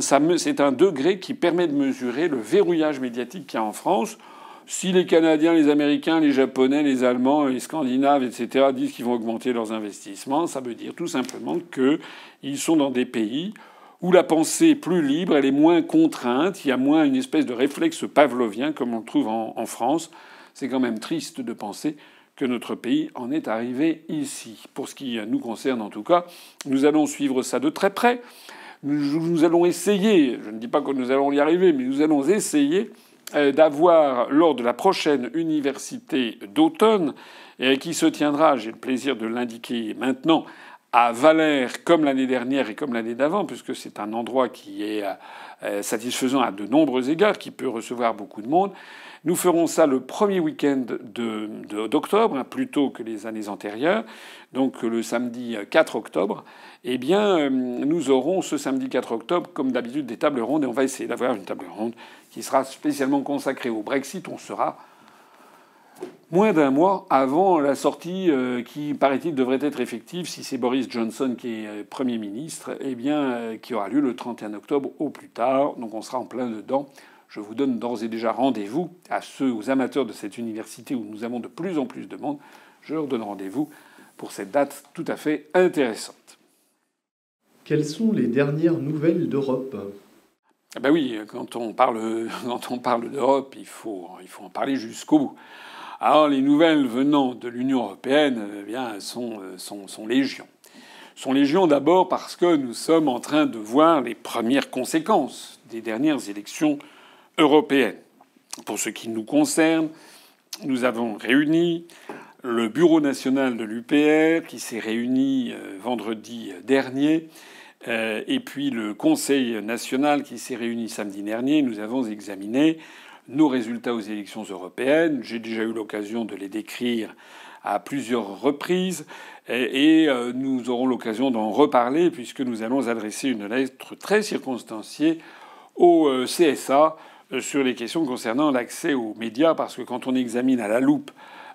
C'est un degré qui permet de mesurer le verrouillage médiatique qu'il y a en France. Si les Canadiens, les Américains, les Japonais, les Allemands, les Scandinaves, etc., disent qu'ils vont augmenter leurs investissements, ça veut dire tout simplement qu'ils sont dans des pays où la pensée est plus libre, elle est moins contrainte, il y a moins une espèce de réflexe pavlovien comme on le trouve en France. C'est quand même triste de penser que notre pays en est arrivé ici. Pour ce qui nous concerne en tout cas, nous allons suivre ça de très près. Nous allons essayer, je ne dis pas que nous allons y arriver, mais nous allons essayer euh, d'avoir lors de la prochaine université d'automne, euh, qui se tiendra, j'ai le plaisir de l'indiquer maintenant, à Valère comme l'année dernière et comme l'année d'avant, puisque c'est un endroit qui est euh, satisfaisant à de nombreux égards, qui peut recevoir beaucoup de monde. Nous ferons ça le premier week-end d'octobre, hein, plutôt que les années antérieures, donc le samedi 4 octobre. Eh bien, euh, nous aurons ce samedi 4 octobre, comme d'habitude, des tables rondes, et on va essayer d'avoir une table ronde qui sera spécialement consacrée au Brexit. On sera moins d'un mois avant la sortie euh, qui, paraît-il, devrait être effective si c'est Boris Johnson qui est euh, Premier ministre, eh bien, qui aura lieu le 31 octobre au plus tard. Donc on sera en plein dedans. Je vous donne d'ores et déjà rendez-vous à ceux, aux amateurs de cette université où nous avons de plus en plus de monde. Je leur donne rendez-vous pour cette date tout à fait intéressante. Quelles sont les dernières nouvelles d'Europe? Ah ben oui, quand on parle, [LAUGHS] quand on parle d'Europe, il faut, il faut en parler jusqu'au bout. Alors les nouvelles venant de l'Union européenne eh bien, sont, sont, sont légion. Sont légion d'abord parce que nous sommes en train de voir les premières conséquences des dernières élections européenne. Pour ce qui nous concerne, nous avons réuni le Bureau national de l'UPR qui s'est réuni euh, vendredi dernier euh, et puis le Conseil national qui s'est réuni samedi dernier. Nous avons examiné nos résultats aux élections européennes. J'ai déjà eu l'occasion de les décrire à plusieurs reprises et euh, nous aurons l'occasion d'en reparler puisque nous allons adresser une lettre très circonstanciée au CSA euh, sur les questions concernant l'accès aux médias, parce que quand on examine à la loupe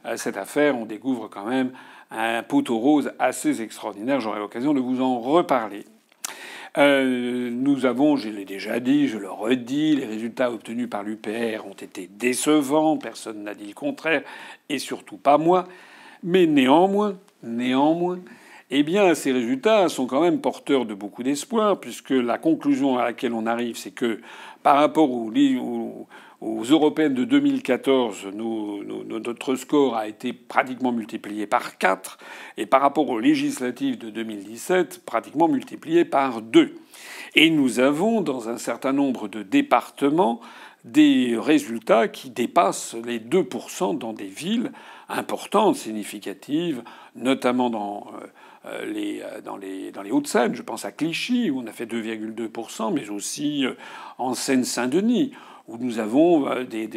euh, cette affaire, on découvre quand même un poteau rose assez extraordinaire. J'aurai l'occasion de vous en reparler. Euh, nous avons, je l'ai déjà dit, je le redis, les résultats obtenus par l'UPR ont été décevants, personne n'a dit le contraire, et surtout pas moi. Mais néanmoins, néanmoins, eh bien, ces résultats sont quand même porteurs de beaucoup d'espoir, puisque la conclusion à laquelle on arrive, c'est que par rapport aux, européennes de 2014, notre score a été pratiquement multiplié par 4, et par rapport aux législatives de 2017, pratiquement multiplié par 2. Et nous avons, dans un certain nombre de départements, des résultats qui dépassent les 2% dans des villes importantes, significatives, notamment dans euh, les, euh, dans les, dans les Hauts-de-Seine. Je pense à Clichy, où on a fait 2,2%, mais aussi en Seine-Saint-Denis, où nous avons euh, des,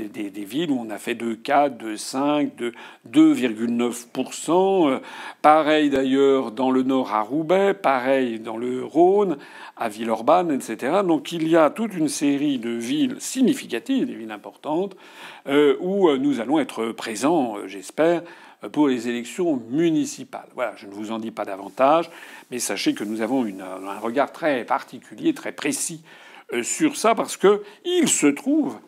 villes où on a fait 2,4, 2,5, 2,9%. Euh, pareil d'ailleurs dans le nord à Roubaix, pareil dans le Rhône, à Villeurbanne, etc. Donc il y a toute une série de villes significatives, des villes importantes, euh, où nous allons être présents, j'espère, pour les élections municipales. Voilà, je ne vous en dis pas davantage, mais sachez que nous avons un regard très particulier, très précis euh, sur ça parce que il se trouve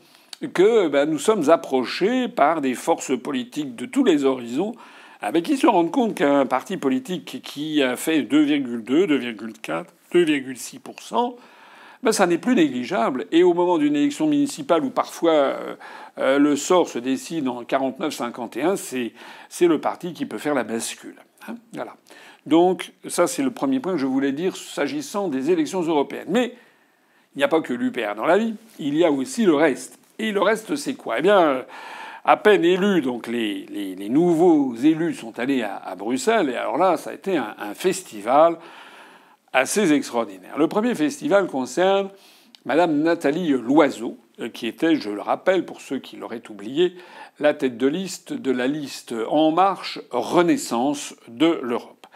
que ben, nous sommes approchés par des forces politiques de tous les horizons avec qui se rendent compte qu'un parti politique qui a fait 2,2, 2,4, 2,6%, ben ça n'est plus négligeable. Et au moment d'une élection municipale où parfois euh, euh, le sort se décide en 49-51, c'est le parti qui peut faire la bascule. Hein. Donc ça c'est le premier point que je voulais dire s'agissant des élections européennes. Mais il n'y a pas que l'UPR dans la vie, il y a aussi le reste. Et le reste, c'est quoi? Eh bien, à peine élus, donc les, les, nouveaux élus sont allés à, Bruxelles, et alors là, ça a été un, festival assez extraordinaire. Le premier festival concerne Madame Nathalie Loiseau, qui était, je le rappelle pour ceux qui l'auraient oublié, la tête de liste de la liste En Marche Renaissance de l'Europe.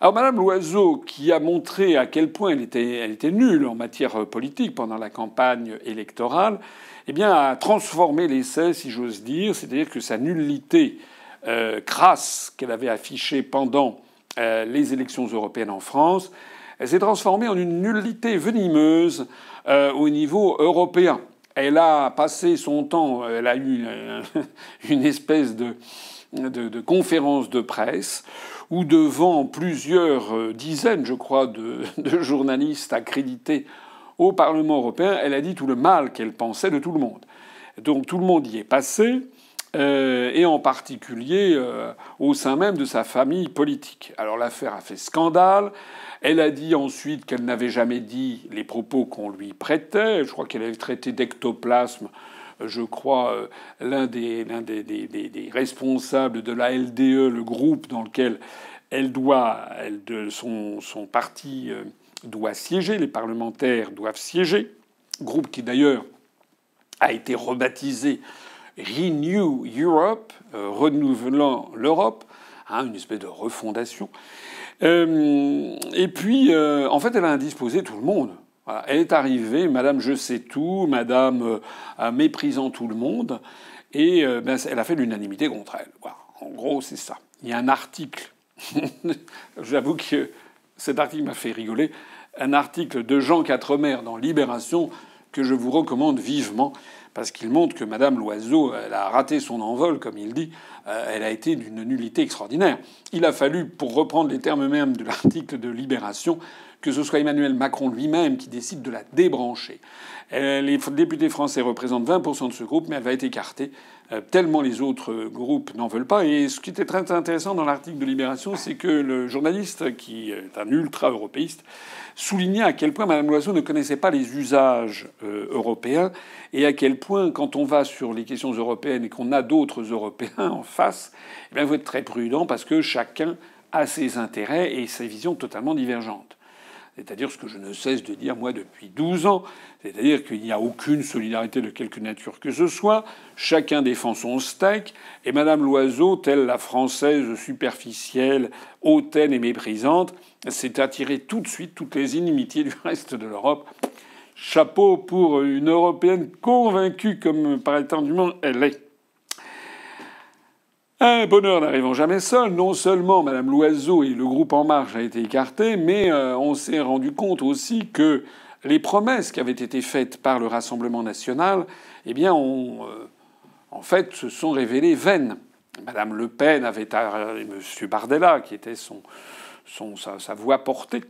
Alors Madame Loiseau, qui a montré à quel point elle était, elle était nulle en matière politique pendant la campagne électorale, eh bien, a transformé l'essai, si j'ose dire, c'est-à-dire que sa nullité euh, crasse qu'elle avait affichée pendant euh, les élections européennes en France, elle s'est transformée en une nullité venimeuse euh, au niveau européen. Elle a passé son temps, elle a eu une [LAUGHS] espèce de, conférence de presse où devant plusieurs euh, dizaines, je crois, [LAUGHS] de, journalistes accrédités au Parlement européen, elle a dit tout le mal qu'elle pensait de tout le monde. Donc tout le monde y est passé, euh, et en particulier euh, au sein même de sa famille politique. Alors l'affaire a fait scandale. Elle a dit ensuite qu'elle n'avait jamais dit les propos qu'on lui prêtait. Je crois qu'elle avait traité d'ectoplasme je crois, l'un des, des, responsables de la LDE, le groupe dans lequel elle doit, son, son parti euh, doit siéger, les parlementaires doivent siéger, groupe qui d'ailleurs a été rebaptisé Renew Europe, euh, renouvelant l'Europe, hein, une espèce de refondation. Euh, et puis, en fait, elle a indisposé tout le monde. Elle est arrivée, Madame Je sais tout, Madame euh, méprisant tout le monde, et euh, ben, elle a fait l'unanimité contre elle. En gros, c'est ça. Il y a un article, [LAUGHS] j'avoue que cet article m'a fait rigoler, un article de Jean Quatremer dans Libération que je vous recommande vivement parce qu'il montre que Madame Loiseau, elle a raté son envol, comme il dit. Euh, elle a été d'une nullité extraordinaire. Il a fallu, pour reprendre les termes mêmes de l'article de Libération, que ce soit Emmanuel Macron lui-même qui décide de la débrancher. Euh, les députés français représentent 20% de ce groupe, mais elle va être écartée tellement les autres groupes n'en veulent pas. Et ce qui était très intéressant dans l'article de Libération, c'est que le journaliste, qui est un ultra-européiste, soulignait à quel point Mme Loiseau ne connaissait pas les usages euh, européens et à quel point, quand on va sur les questions européennes et qu'on a d'autres Européens en face, il faut être très prudent parce que chacun a ses intérêts et ses visions totalement divergentes. C'est-à-dire ce que je ne cesse de dire, moi, depuis 12 ans. C'est-à-dire qu'il n'y a aucune solidarité de quelque nature que ce soit. Chacun défend son steak. Et Madame Loiseau, telle la française superficielle, hautaine et méprisante, s'est attirée tout de suite toutes les inimitiés du reste de l'Europe. Chapeau pour une Européenne convaincue comme, par étendement, elle est. Un bonheur n'arrivant jamais seul, non seulement Madame Loiseau et le groupe En Marche a été écarté, mais euh, on s'est rendu compte aussi que les promesses qui avaient été faites par le Rassemblement national, eh bien, euh, en fait, se sont révélées vaines. Madame Le Pen avait M. Bardella, qui était son, sa, sa, voix portée.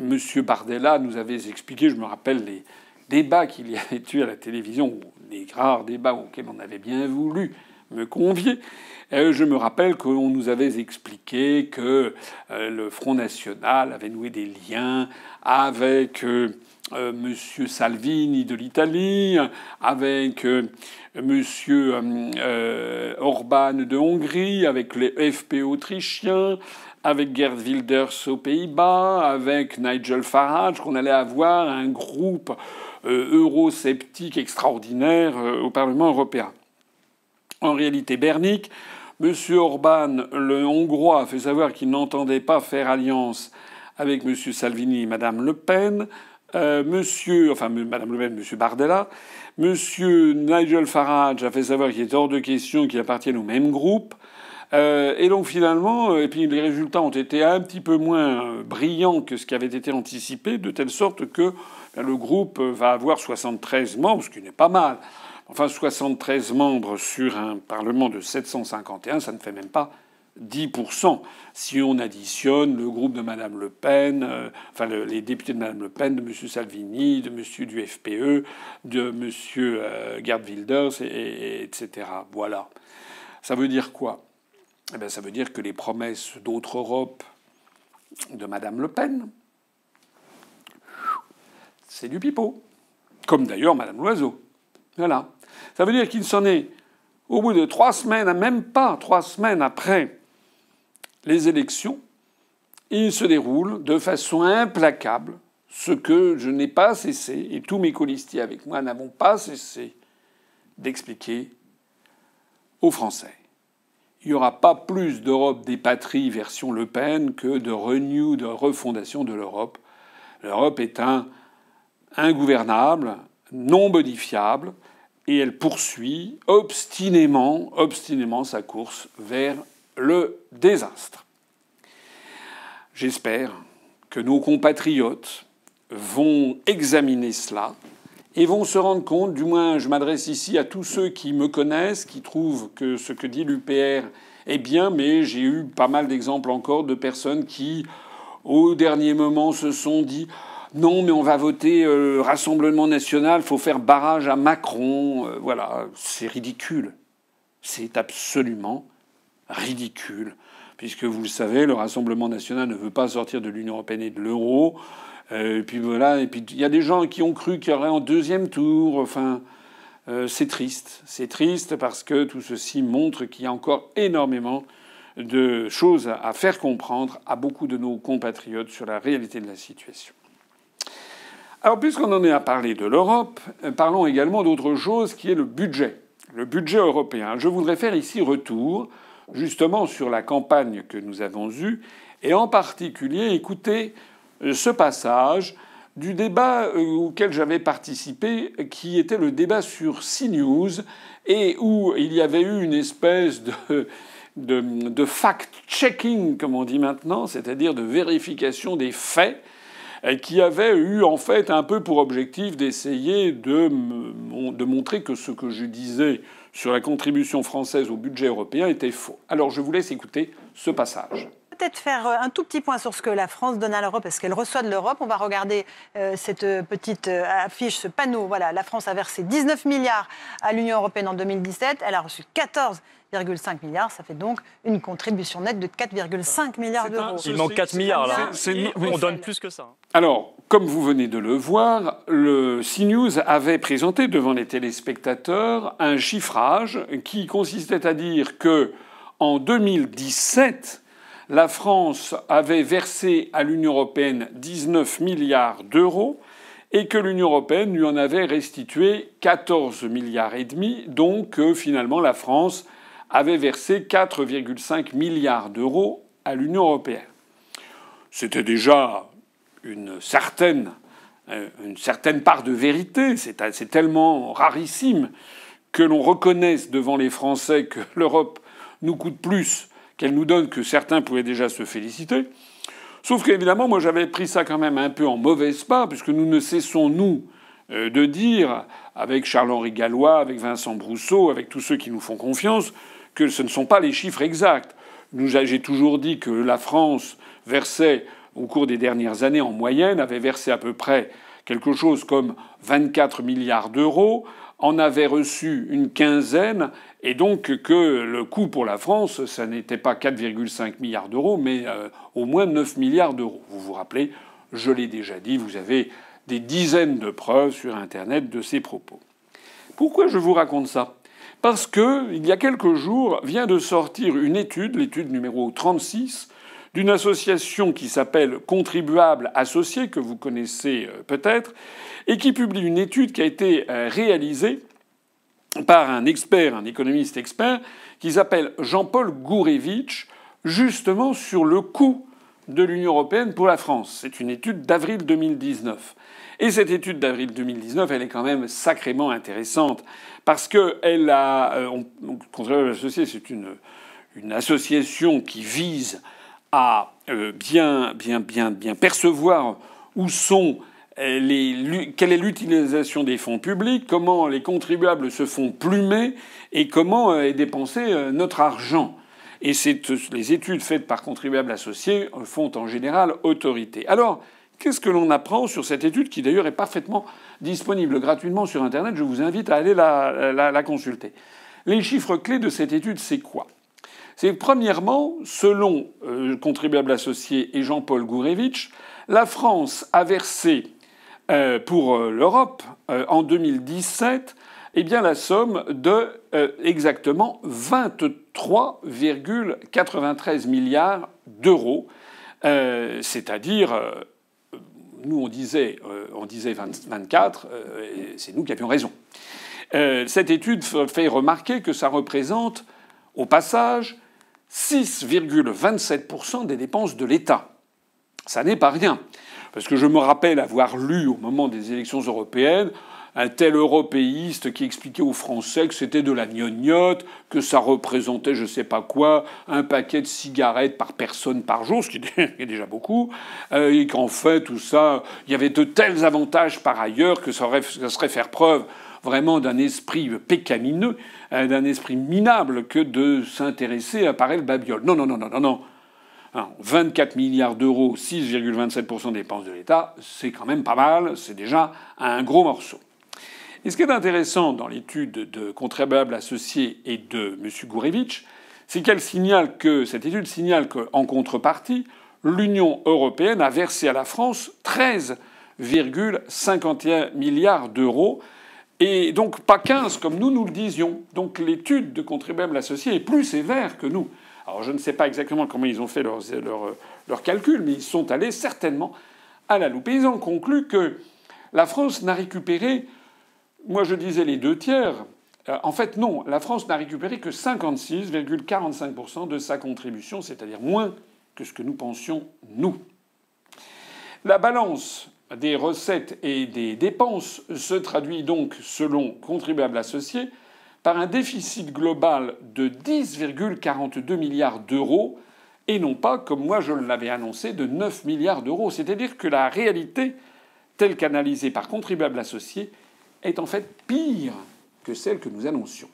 M. Bardella nous avait expliqué, je me rappelle les débats qu'il y avait eu à la télévision, les rares débats auxquels on avait bien voulu me convier. Euh, je me rappelle qu'on nous avait expliqué que euh, le Front National avait noué des liens avec euh, Monsieur Salvini de l'Italie, avec Monsieur Orban de Hongrie, avec les FP autrichiens, avec Gerd Wilders aux Pays-Bas, avec Nigel Farage, qu'on allait avoir un groupe eurosceptique extraordinaire au Parlement européen. En réalité, Bernick, M. Orban, le Hongrois, a fait savoir qu'il n'entendait pas faire alliance avec M. Salvini et Mme Le Pen. Euh, monsieur, enfin Mme Le Pen, M. Bardella. M. Nigel Farage a fait savoir qu'il est hors de question qu'il appartienne au même groupe. Euh, et donc finalement, euh, et puis les résultats ont été un petit peu moins brillants que ce qui avait été anticipé, de telle sorte que ben, le groupe va avoir 73 membres, ce qui n'est pas mal. Enfin, 73 membres sur un Parlement de 751, ça ne fait même pas 10%. Si on additionne le groupe de Mme Le Pen, euh, enfin les députés de Mme Le Pen, de M. Salvini, de M. du FPE, de M. Euh, Wilders, et, etc. Voilà. Ça veut dire quoi? Eh bien, Ça veut dire que les promesses d'autre Europe de Mme Le Pen, c'est du pipeau. Comme d'ailleurs Mme Loiseau. Voilà. Ça veut dire qu'il s'en est, au bout de trois semaines, même pas trois semaines après les élections, il se déroule de façon implacable ce que je n'ai pas cessé, et tous mes colistiers avec moi n'avons pas cessé d'expliquer aux Français. Il n'y aura pas plus d'Europe des patries version Le Pen que de renew, de refondation de l'Europe. L'Europe est un ingouvernable, non modifiable, et elle poursuit obstinément, obstinément sa course vers le désastre. J'espère que nos compatriotes vont examiner cela et vont se rendre compte, du moins je m'adresse ici à tous ceux qui me connaissent, qui trouvent que ce que dit l'UPR est bien, mais j'ai eu pas mal d'exemples encore de personnes qui, au dernier moment, se sont dit non, mais on va voter euh, Rassemblement national, faut faire barrage à Macron. Euh, voilà, c'est ridicule. C'est absolument ridicule. Puisque vous le savez, le Rassemblement national ne veut pas sortir de l'Union européenne et de l'euro. Euh, et puis voilà, et puis il y a des gens qui ont cru qu'il y aurait en deuxième tour. Enfin, c'est triste. C'est triste parce que tout ceci montre qu'il y a encore énormément de choses à faire comprendre à beaucoup de nos compatriotes sur la réalité de la situation. Alors, puisqu'on en est à parler de l'Europe, euh, parlons également d'autre chose qui est le budget. Le budget européen. Je voudrais faire ici retour justement sur la campagne que nous avons eue et en particulier écouter euh, ce passage du débat euh, auquel j'avais participé, qui était le débat sur CNews, et où il y avait eu une espèce de, de, de fact-checking, comme on dit maintenant, c'est-à-dire de vérification des faits qui avait eu en fait un peu pour objectif d'essayer de, de montrer que ce que je disais sur la contribution française au budget européen était faux. Alors je vous laisse écouter ce passage peut-être faire euh, un tout petit point sur ce que la France donne à l'Europe est ce qu'elle reçoit de l'Europe. On va regarder euh, cette petite euh, affiche, ce panneau. Voilà, la France a versé 19 milliards à l'Union européenne en 2017. Elle a reçu 14 4,5 milliards. Ça fait donc une contribution nette de 4,5 milliards d'euros. Il manque 4 milliards là. on donne plus que ça. Alors, comme vous venez de le voir, le CNews avait présenté devant les téléspectateurs un chiffrage qui consistait à dire que en 2017, la France avait versé à l'Union européenne 19 milliards d'euros et que l'Union européenne lui en avait restitué 14 milliards et demi, donc finalement la France avait versé 4,5 milliards d'euros à l'Union européenne. C'était déjà une certaine, euh, une certaine part de vérité. C'est tellement rarissime que l'on reconnaisse devant les Français que [LAUGHS] l'Europe nous coûte plus qu'elle nous donne que certains pouvaient déjà se féliciter. Sauf qu'évidemment, moi j'avais pris ça quand même un peu en mauvaise part, puisque nous ne cessons, nous, euh, de dire, avec Charles-Henri Gallois, avec Vincent Brousseau, avec tous ceux qui nous font confiance, que ce ne sont pas les chiffres exacts. J'ai toujours dit que la France versait, au cours des dernières années en moyenne, avait versé à peu près quelque chose comme 24 milliards d'euros, en avait reçu une quinzaine, et donc que le coût pour la France, ça n'était pas 4,5 milliards d'euros, mais euh, au moins 9 milliards d'euros. Vous vous rappelez, je l'ai déjà dit, vous avez des dizaines de preuves sur Internet de ces propos. Pourquoi je vous raconte ça? Parce que, il y a quelques jours, vient de sortir une étude, l'étude numéro 36, d'une association qui s'appelle Contribuables Associés, que vous connaissez euh, peut-être, et qui publie une étude qui a été euh, réalisée par un expert, un économiste expert, qui s'appelle Jean-Paul Gourevitch, justement sur le coût de l'Union européenne pour la France. C'est une étude d'avril 2019. Et cette étude d'avril 2019, elle est quand même sacrément intéressante parce que elle a, euh, Contribuables Associés, c'est une, une association qui vise à euh, bien, bien, bien, bien percevoir où sont quelle est l'utilisation des fonds publics, comment les contribuables se font plumer et comment euh, est dépensé notre argent. Et les études faites par contribuables associés font en général autorité. Alors, qu'est-ce que l'on apprend sur cette étude qui d'ailleurs est parfaitement disponible gratuitement sur Internet? Je vous invite à aller la, la consulter. Les chiffres clés de cette étude, c'est quoi? C'est premièrement, selon euh, contribuable associé et Jean-Paul Gourevitch, la France a versé euh, pour euh, l'Europe en 2017 eh bien, la somme de exactement 23,93 milliards d'euros, c'est-à-dire nous on disait, on disait 24, c'est nous qui avions raison. cette étude fait remarquer que ça représente au passage 6,27% des dépenses de l'État. Ça n'est pas rien. Parce que je me rappelle avoir lu au moment des élections européennes un tel européiste qui expliquait aux Français que c'était de la gnognotte, que ça représentait je sais pas quoi, un paquet de cigarettes par personne par jour, ce qui est [LAUGHS] déjà beaucoup, euh, et qu'en fait tout ça, il y avait de tels avantages par ailleurs que ça, serait faire preuve vraiment d'un esprit pécamineux, euh, d'un esprit minable que de s'intéresser à pareil Babiole. Non, non, non, non, non, non. 24 milliards d'euros, 6,27% des dépenses de l'État, c'est quand même pas mal, c'est déjà un gros morceau. Et ce qui est intéressant dans l'étude de contribuables associés et de M. Gourevitch, c'est qu'elle signale que, cette étude signale qu'en contrepartie, l'Union européenne a versé à la France 13,51 milliards d'euros et donc pas 15 comme nous nous le disions. Donc l'étude de contribuables associés est plus sévère que nous. Alors je ne sais pas exactement comment ils ont fait leurs leur, calculs, mais ils sont allés certainement à la loupe. Et ils ont conclu que la France n'a récupéré, moi je disais les deux tiers, euh, en fait non, la France n'a récupéré que 56,45% de sa contribution, c'est-à-dire moins que ce que nous pensions nous. La balance des recettes et des dépenses se traduit donc, selon contribuables associés, par un déficit global de 10,42 milliards d'euros et non pas, comme moi je l'avais annoncé, de 9 milliards d'euros. C'est-à-dire que la réalité, telle qu'analysée par contribuables associés, est en fait pire que celle que nous annoncions.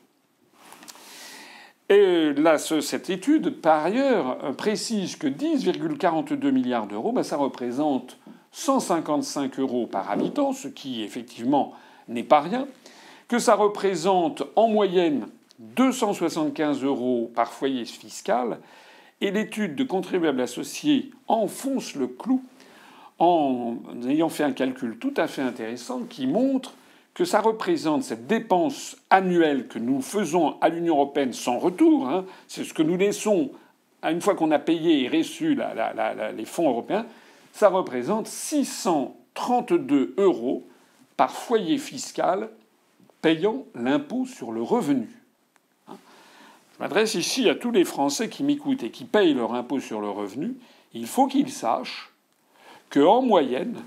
Et là, cette étude, par ailleurs, précise que 10,42 milliards d'euros, ben, ça représente 155 euros par habitant, ce qui effectivement n'est pas rien, que ça représente en moyenne 275 euros par foyer fiscal, et l'étude de contribuables associés enfonce le clou en ayant fait un calcul tout à fait intéressant qui montre que ça représente cette dépense annuelle que nous faisons à l'Union européenne sans retour, hein, c'est ce que nous laissons une fois qu'on a payé et reçu les fonds européens, ça représente 632 euros par foyer fiscal payant l'impôt sur le revenu. Hein Je m'adresse ici à tous les Français qui m'écoutent et qui payent leur impôt sur le revenu. Il faut qu'ils sachent qu'en moyenne,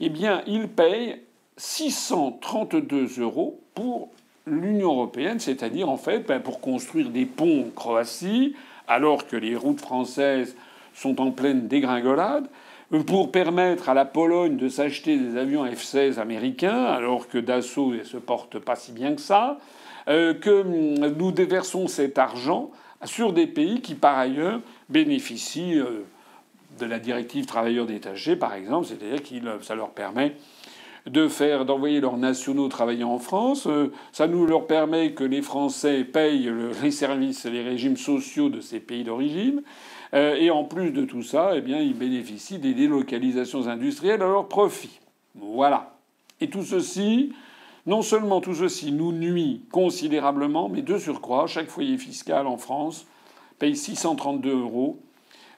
eh bien, ils payent 632 euros pour l'Union européenne, c'est-à-dire en fait ben, pour construire des ponts en Croatie, alors que les routes françaises sont en pleine dégringolade, pour permettre à la Pologne de s'acheter des avions F-16 américains, alors que Dassault ne se porte pas si bien que ça, euh, que nous déversons cet argent sur des pays qui, par ailleurs, bénéficient euh, de la directive travailleurs détachés, par exemple, c'est-à-dire que ça leur permet de faire d'envoyer leurs nationaux travailler en France. Euh, ça nous leur permet que les Français payent les services, les régimes sociaux de ces pays d'origine. Euh, et en plus de tout ça, eh ils bénéficient des délocalisations industrielles à leur profit. Voilà. Et tout ceci, non seulement tout ceci nous nuit considérablement, mais de surcroît, chaque foyer fiscal en France paye 632 euros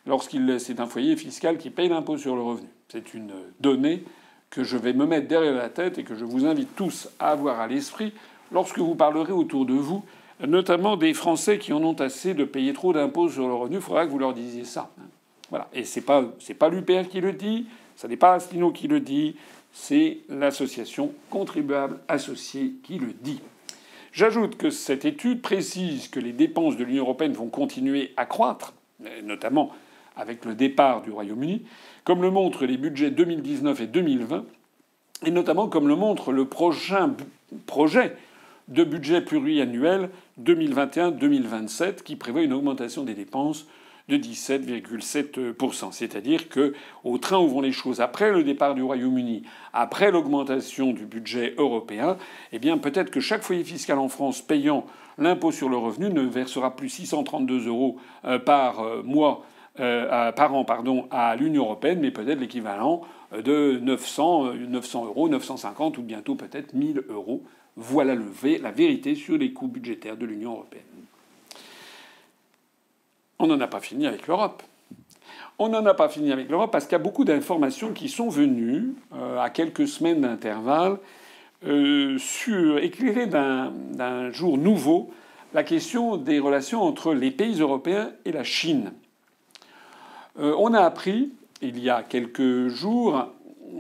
lorsqu'il c'est un foyer fiscal qui paye l'impôt sur le revenu. C'est une donnée que je vais me mettre derrière la tête et que je vous invite tous à avoir à l'esprit lorsque vous parlerez autour de vous, notamment des Français qui en ont assez de payer trop d'impôts sur le revenu. Il faudra que vous leur disiez ça. Voilà. Et c'est pas c'est pas l'UPR qui le dit, ce n'est pas Astino qui le dit, c'est l'association contribuable associée qui le dit. J'ajoute que cette étude précise que les dépenses de l'Union européenne vont continuer à croître, notamment avec le départ du Royaume-Uni, comme le montrent les budgets 2019 et 2020, et notamment comme le montre le prochain projet de budget pluriannuel 2021-2027 qui prévoit une augmentation des dépenses de 17,7%. C'est-à-dire que au train où vont les choses après le départ du Royaume-Uni, après l'augmentation du budget européen, eh bien peut-être que chaque foyer fiscal en France payant l'impôt sur le revenu ne versera plus 632 euros euh, par euh, mois euh, par an pardon, à l'Union européenne, mais peut-être l'équivalent de 900, 900 euh, euros, 950 ou bientôt peut-être 1000 euros. Voilà le, la vérité sur les coûts budgétaires de l'Union européenne. On n'en a pas fini avec l'Europe. On n'en a pas fini avec l'Europe parce qu'il y a beaucoup d'informations qui sont venues euh, à quelques semaines d'intervalle sur éclairées d'un jour nouveau la question des relations entre les pays européens et la Chine. Euh, on a appris, il y a quelques jours,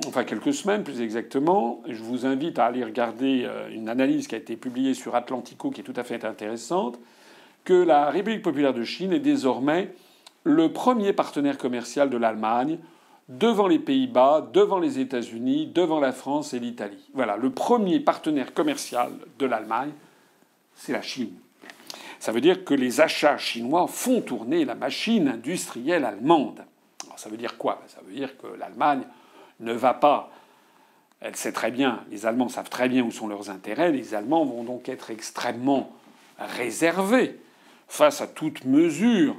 enfin quelques semaines plus exactement, je vous invite à aller regarder euh, une analyse qui a été publiée sur Atlantico qui est tout à fait intéressante, que la République populaire de Chine est désormais le premier partenaire commercial de l'Allemagne devant les Pays-Bas, devant les États-Unis, devant la France et l'Italie. Voilà, le premier partenaire commercial de l'Allemagne, c'est la Chine. Ça veut dire que les achats chinois font tourner la machine industrielle allemande. Alors ça veut dire quoi? Ça veut dire que l'Allemagne ne va pas. Elle sait très bien, les Allemands savent très bien où sont leurs intérêts. Les Allemands vont donc être extrêmement réservés face à toute mesure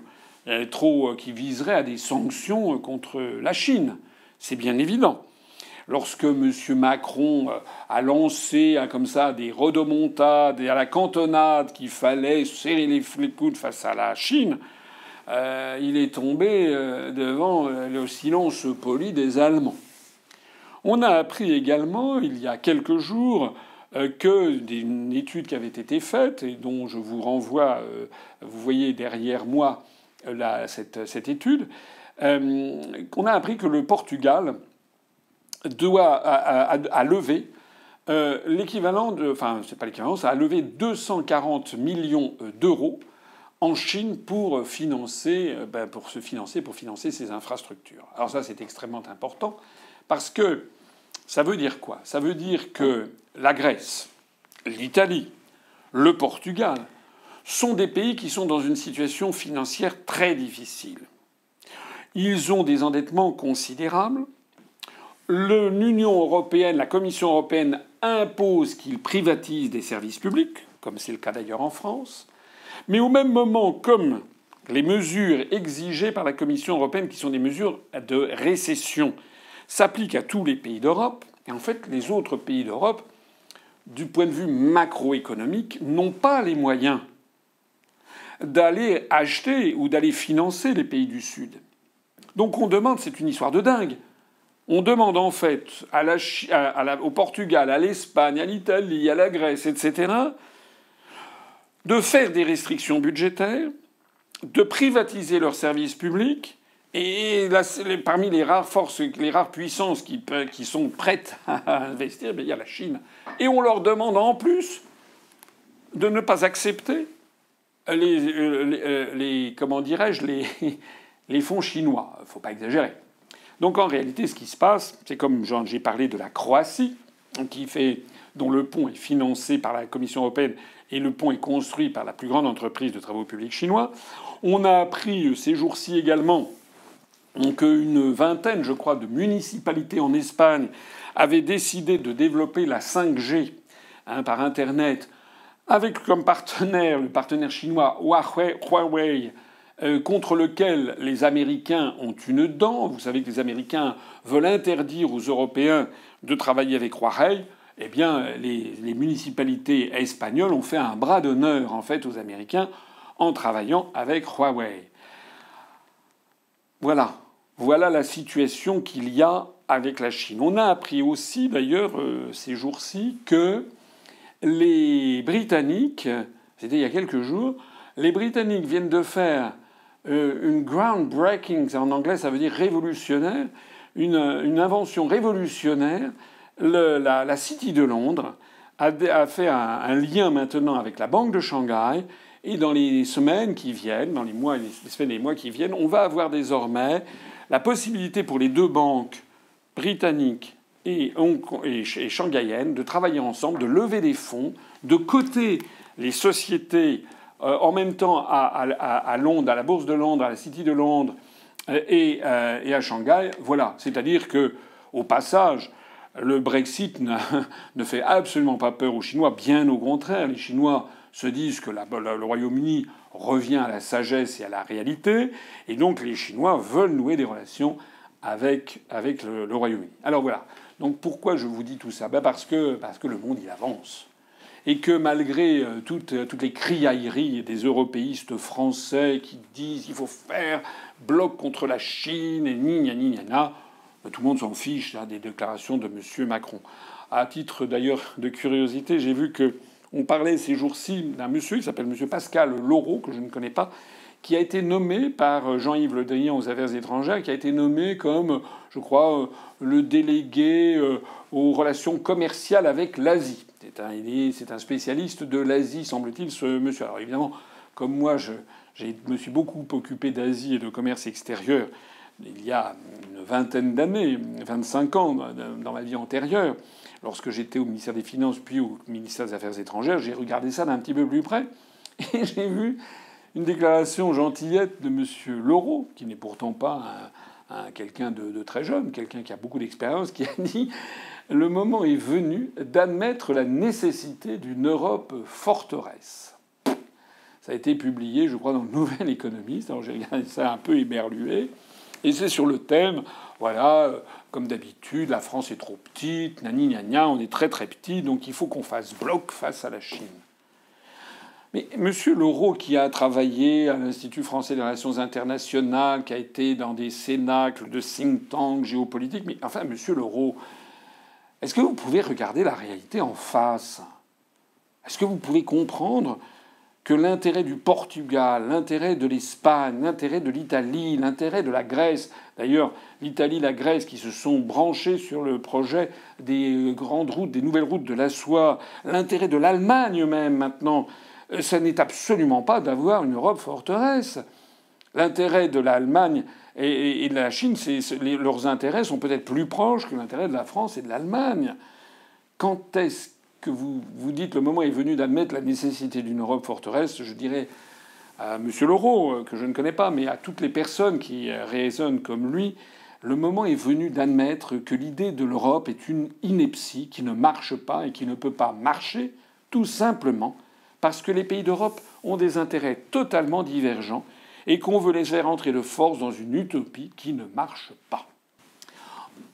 euh, trop euh, qui viserait à des sanctions contre la Chine. C'est bien évident lorsque M. Macron euh, a lancé hein, comme ça des rodomontades et à la cantonade qu'il fallait serrer les coudes face à la Chine, euh, il est tombé euh, devant le silence poli des Allemands. On a appris également, il y a quelques jours, que d'une étude qui avait été faite et dont je vous renvoie, vous voyez derrière moi cette, cette, étude, qu'on a appris que le Portugal doit lever euh, l'équivalent de, enfin c'est pas l'équivalent, ça a levé 240 millions d'euros en Chine pour financer, euh, ben, pour se financer, pour financer ses infrastructures. Alors ça c'est extrêmement important parce que ça veut dire quoi? Ça veut dire que la Grèce, l'Italie, le Portugal sont des pays qui sont dans une situation financière très difficile. Ils ont des endettements considérables. l'Union européenne, la Commission européenne impose qu'ils privatisent des services publics, comme c'est le cas d'ailleurs en France, mais au même moment, comme les mesures exigées par la Commission européenne, qui sont des mesures de récession, s'appliquent à tous les pays d'Europe, et en fait les autres pays d'Europe, du point de vue macroéconomique, n'ont pas les moyens d'aller acheter ou d'aller financer les pays du Sud. Donc on demande, c'est une histoire de dingue, on demande en fait au Portugal, à l'Espagne, à l'Italie, à la Grèce, etc., de faire des restrictions budgétaires, de privatiser leurs services publics, et parmi les rares forces, les rares puissances qui, sont prêtes [LAUGHS] à investir, ben, il y a la Chine. Et on leur demande en plus de ne pas accepter les, les comment dirais-je, les, [LAUGHS] fonds chinois. Il ne faut pas exagérer. Donc en réalité, ce qui se passe, c'est comme j'ai parlé de la Croatie, dont le pont est financé par la Commission européenne et le pont est construit par la plus grande entreprise de travaux publics chinois. On a appris ces jours-ci également qu'une vingtaine, je crois, de municipalités en Espagne avaient décidé de développer la 5G hein, par Internet avec comme partenaire le partenaire chinois Huawei euh, contre lequel les Américains ont une dent. Vous savez que les Américains veulent interdire aux Européens de travailler avec Huawei. Eh bien, les, municipalités espagnoles ont fait un bras d'honneur en fait aux Américains en travaillant avec Huawei. Voilà, voilà la situation qu'il y a avec la Chine. On a appris aussi, d'ailleurs, euh, ces jours-ci, que les Britanniques, c'était il y a quelques jours, les Britanniques viennent de faire euh, une groundbreaking, en anglais ça veut dire révolutionnaire, une, invention révolutionnaire. la, City de Londres a, fait un, lien maintenant avec la Banque de Shanghai. Et dans les semaines qui viennent, dans les mois, les semaines et les mois qui viennent, on va avoir désormais la possibilité pour les deux banques britanniques et, shanghaïennes de travailler ensemble, de lever des fonds, de coter les sociétés euh, en même temps à, Londres, à la Bourse de Londres, à la City de Londres euh, euh, et, à Shanghai. Voilà. C'est-à-dire que, au passage, le Brexit [LAUGHS] ne fait absolument pas peur aux Chinois. Bien au contraire, les Chinois se disent que le Royaume-Uni revient à la sagesse et à la réalité, et donc les Chinois veulent nouer des relations avec, avec le, Royaume-Uni. Alors voilà. Donc pourquoi je vous dis tout ça? Ben parce, que, parce que le monde il avance et que malgré euh, toutes, euh, toutes les criailleries des européistes français qui disent qu'il faut faire bloc contre la Chine et ni ni ni na, ben, tout le monde s'en fiche là, des déclarations de M. Macron. À titre d'ailleurs de curiosité, j'ai vu que on parlait ces jours-ci d'un monsieur qui s'appelle M. Pascal Laureau, que je ne connais pas, qui a été nommé par Jean-Yves Le Drian aux Affaires étrangères, qui a été nommé comme, je crois, euh, le délégué aux relations commerciales avec l'Asie. C'est un spécialiste de l'Asie, semble-t-il, ce monsieur. Alors évidemment, comme moi, je, me suis beaucoup occupé d'Asie et de commerce extérieur il y a une vingtaine d'années, 25 ans dans ma vie antérieure, lorsque j'étais au ministère des Finances puis au ministère des Affaires étrangères, j'ai regardé ça d'un petit peu plus près [LAUGHS] et j'ai vu une déclaration gentillette de M. Laureau, qui n'est pourtant pas quelqu'un de, très jeune, quelqu'un qui a beaucoup d'expérience, qui a [LAUGHS] dit le moment est venu d'admettre la nécessité d'une Europe forteresse. Ça a été publié, je crois, dans le Nouvel Économiste. Alors j'ai regardé ça un peu éberlué. Et c'est sur le thème, voilà, comme d'habitude, la France est trop petite, nani gna on est très très petit, donc il faut qu'on fasse bloc face à la Chine. Mais M. Laureau, qui a travaillé à l'Institut français des relations internationales, qui a été dans des cénacles de think tank géopolitiques, mais enfin, M. Laureau, est-ce que vous pouvez regarder la réalité en face? Est-ce que vous pouvez comprendre que l'intérêt du Portugal, l'intérêt de l'Espagne, l'intérêt de l'Italie, l'intérêt de la Grèce, d'ailleurs l'Italie, la Grèce qui se sont branchés sur le projet des grandes routes, des nouvelles routes de la soie, l'intérêt de l'Allemagne même maintenant, euh, ça n'est absolument pas d'avoir une Europe forteresse. L'intérêt de l'Allemagne et, de la Chine, leurs intérêts sont peut-être plus proches que l'intérêt de la France et de l'Allemagne. Quand est-ce que vous vous dites le moment est venu d'admettre la nécessité d'une Europe forteresse Je dirais à M. Laureau, euh, que je ne connais pas, mais à toutes les personnes qui euh, raisonnent comme lui, le moment est venu d'admettre que l'idée de l'Europe est une ineptie qui ne marche pas et qui ne peut pas marcher, tout simplement parce que les pays d'Europe ont des intérêts totalement divergents et qu'on veut les faire entrer de force dans une utopie qui ne marche pas.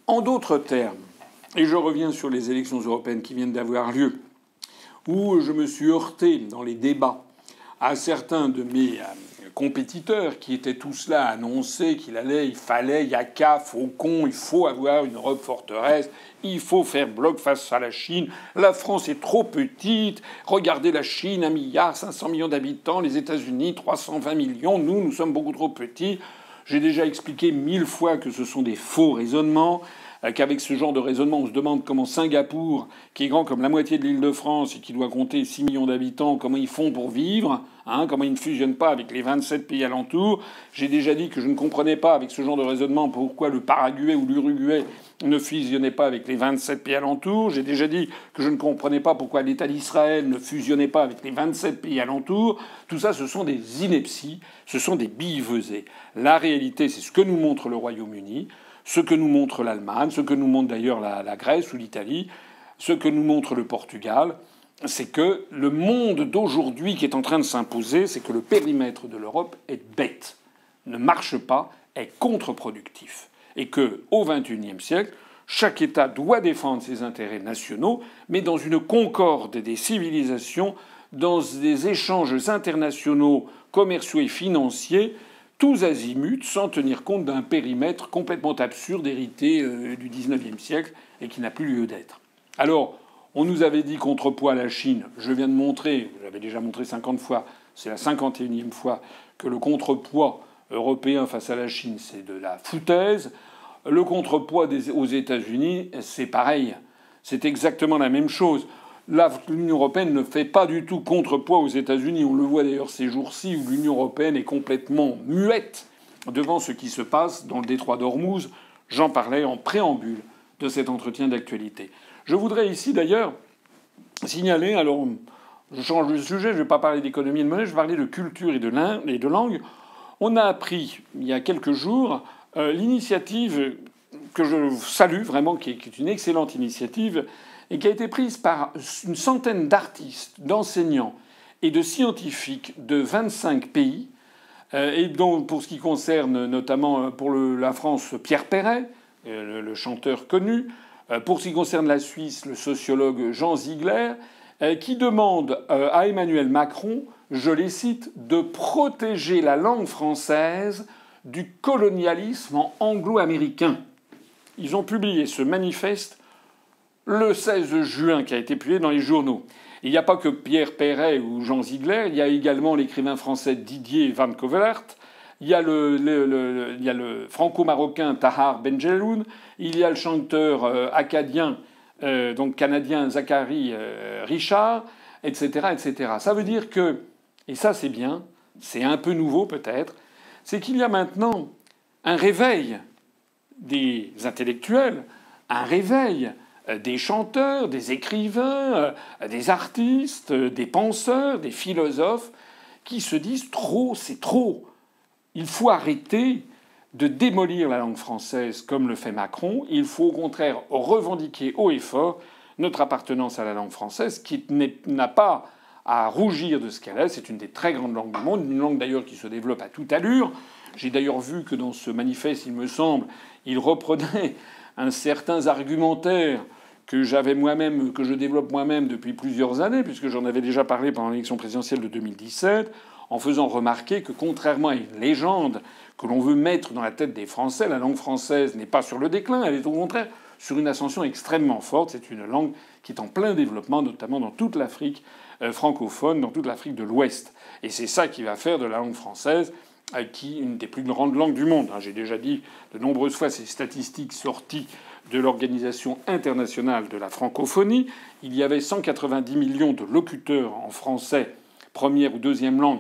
En d'autres termes, et je reviens sur les élections européennes qui viennent d'avoir lieu, où je me suis heurté dans les débats à certains de mes euh, compétiteurs qui étaient tous là à annoncer qu'il allait, il fallait, il y a qu'à, faucon, il faut avoir une Europe forteresse, il faut faire bloc face à la Chine. La France est trop petite. Regardez la Chine, 1 milliard 500 millions d'habitants, les États-Unis 320 millions. Nous, nous sommes beaucoup trop petits. J'ai déjà expliqué mille fois que ce sont des faux raisonnements. Euh, qu'avec ce genre de raisonnement, on se demande comment Singapour, qui est grand comme la moitié de l'île de France et qui doit compter 6 millions d'habitants, comment ils font pour vivre, hein, comment ils ne fusionnent pas avec les 27 pays alentours. J'ai déjà dit que je ne comprenais pas avec ce genre de raisonnement pourquoi le Paraguay ou l'Uruguay ne fusionnait pas avec les 27 pays alentours. J'ai déjà dit que je ne comprenais pas pourquoi l'État d'Israël ne fusionnait pas avec les 27 pays alentours. Tout ça, ce sont des inepties, ce sont des billevesées. La réalité, c'est ce que nous montre le Royaume-Uni ce que nous montre l'Allemagne, ce que nous montre d'ailleurs la, Grèce ou l'Italie, ce que nous montre le Portugal, c'est que le monde d'aujourd'hui qui est en train de s'imposer, c'est que le périmètre de l'Europe est bête, ne marche pas, est contre-productif. Et que, au XXIe siècle, chaque État doit défendre ses intérêts nationaux, mais dans une concorde des civilisations, dans des échanges internationaux, commerciaux et financiers tous azimuts sans tenir compte d'un périmètre complètement absurde hérité euh, du XIXe siècle et qui n'a plus lieu d'être. Alors, on nous avait dit contrepoids à la Chine. Je viens de montrer, j'avais déjà montré 50 fois, c'est la 51e fois que le contrepoids européen face à la Chine, c'est de la foutaise. Le contrepoids aux États-Unis, c'est pareil. C'est exactement la même chose l'Union européenne ne fait pas du tout contrepoids aux États-Unis. On le voit d'ailleurs ces jours-ci où l'Union européenne est complètement muette devant ce qui se passe dans le détroit d'Ormuz. J'en parlais en préambule de cet entretien d'actualité. Je voudrais ici d'ailleurs signaler, alors je change de sujet, je ne vais pas parler d'économie et de monnaie, je vais parler de culture et de, langue. On a appris il y a quelques jours euh, l'initiative que je salue vraiment, qui est une excellente initiative, et qui a été prise par une centaine d'artistes, d'enseignants et de scientifiques de 25 pays, euh, et dont, pour ce qui concerne notamment euh, pour la France, Pierre Perret, euh, le, chanteur connu, pour ce qui concerne la Suisse, le sociologue Jean Ziegler, qui demande à Emmanuel Macron, je les cite, de protéger la langue française du colonialisme anglo-américain. Ils ont publié ce manifeste le 16 juin qui a été publié dans les journaux. Il n'y a pas que Pierre Perret ou Jean Ziegler, il y a également l'écrivain français Didier Van Covelart, il y a le, franco-marocain Tahar Benjeloun, il y a le chanteur euh, acadien, euh, donc canadien Zachary euh, Richard, etc., etc. Ça veut dire que, et ça c'est bien, c'est un peu nouveau peut-être, c'est qu'il y a maintenant un réveil des intellectuels, un réveil des chanteurs, des écrivains, euh, des artistes, euh, des penseurs, des philosophes, qui se disent trop, c'est trop. Il faut arrêter de démolir la langue française comme le fait Macron. Il faut au contraire revendiquer haut et fort notre appartenance à la langue française, qui n'a pas à rougir de ce qu'elle est. C'est une des très grandes langues du monde, une langue d'ailleurs qui se développe à toute allure. J'ai d'ailleurs vu que dans ce manifeste, il me semble, il reprenait un certain argumentaire que j'avais moi-même, que je développe moi-même depuis plusieurs années, puisque j'en avais déjà parlé pendant l'élection présidentielle de 2017, en faisant remarquer que contrairement à une légende que l'on veut mettre dans la tête des Français, la langue française n'est pas sur le déclin, elle est au contraire sur une ascension extrêmement forte. C'est une langue qui est en plein développement, notamment dans toute l'Afrique euh, francophone, dans toute l'Afrique de l'Ouest. Et c'est ça qui va faire de la langue française qui une des plus grandes langues du monde. Hein. J'ai déjà dit de nombreuses fois ces statistiques sorties de l'Organisation internationale de la francophonie. Il y avait 190 millions de locuteurs en français, première ou deuxième langue,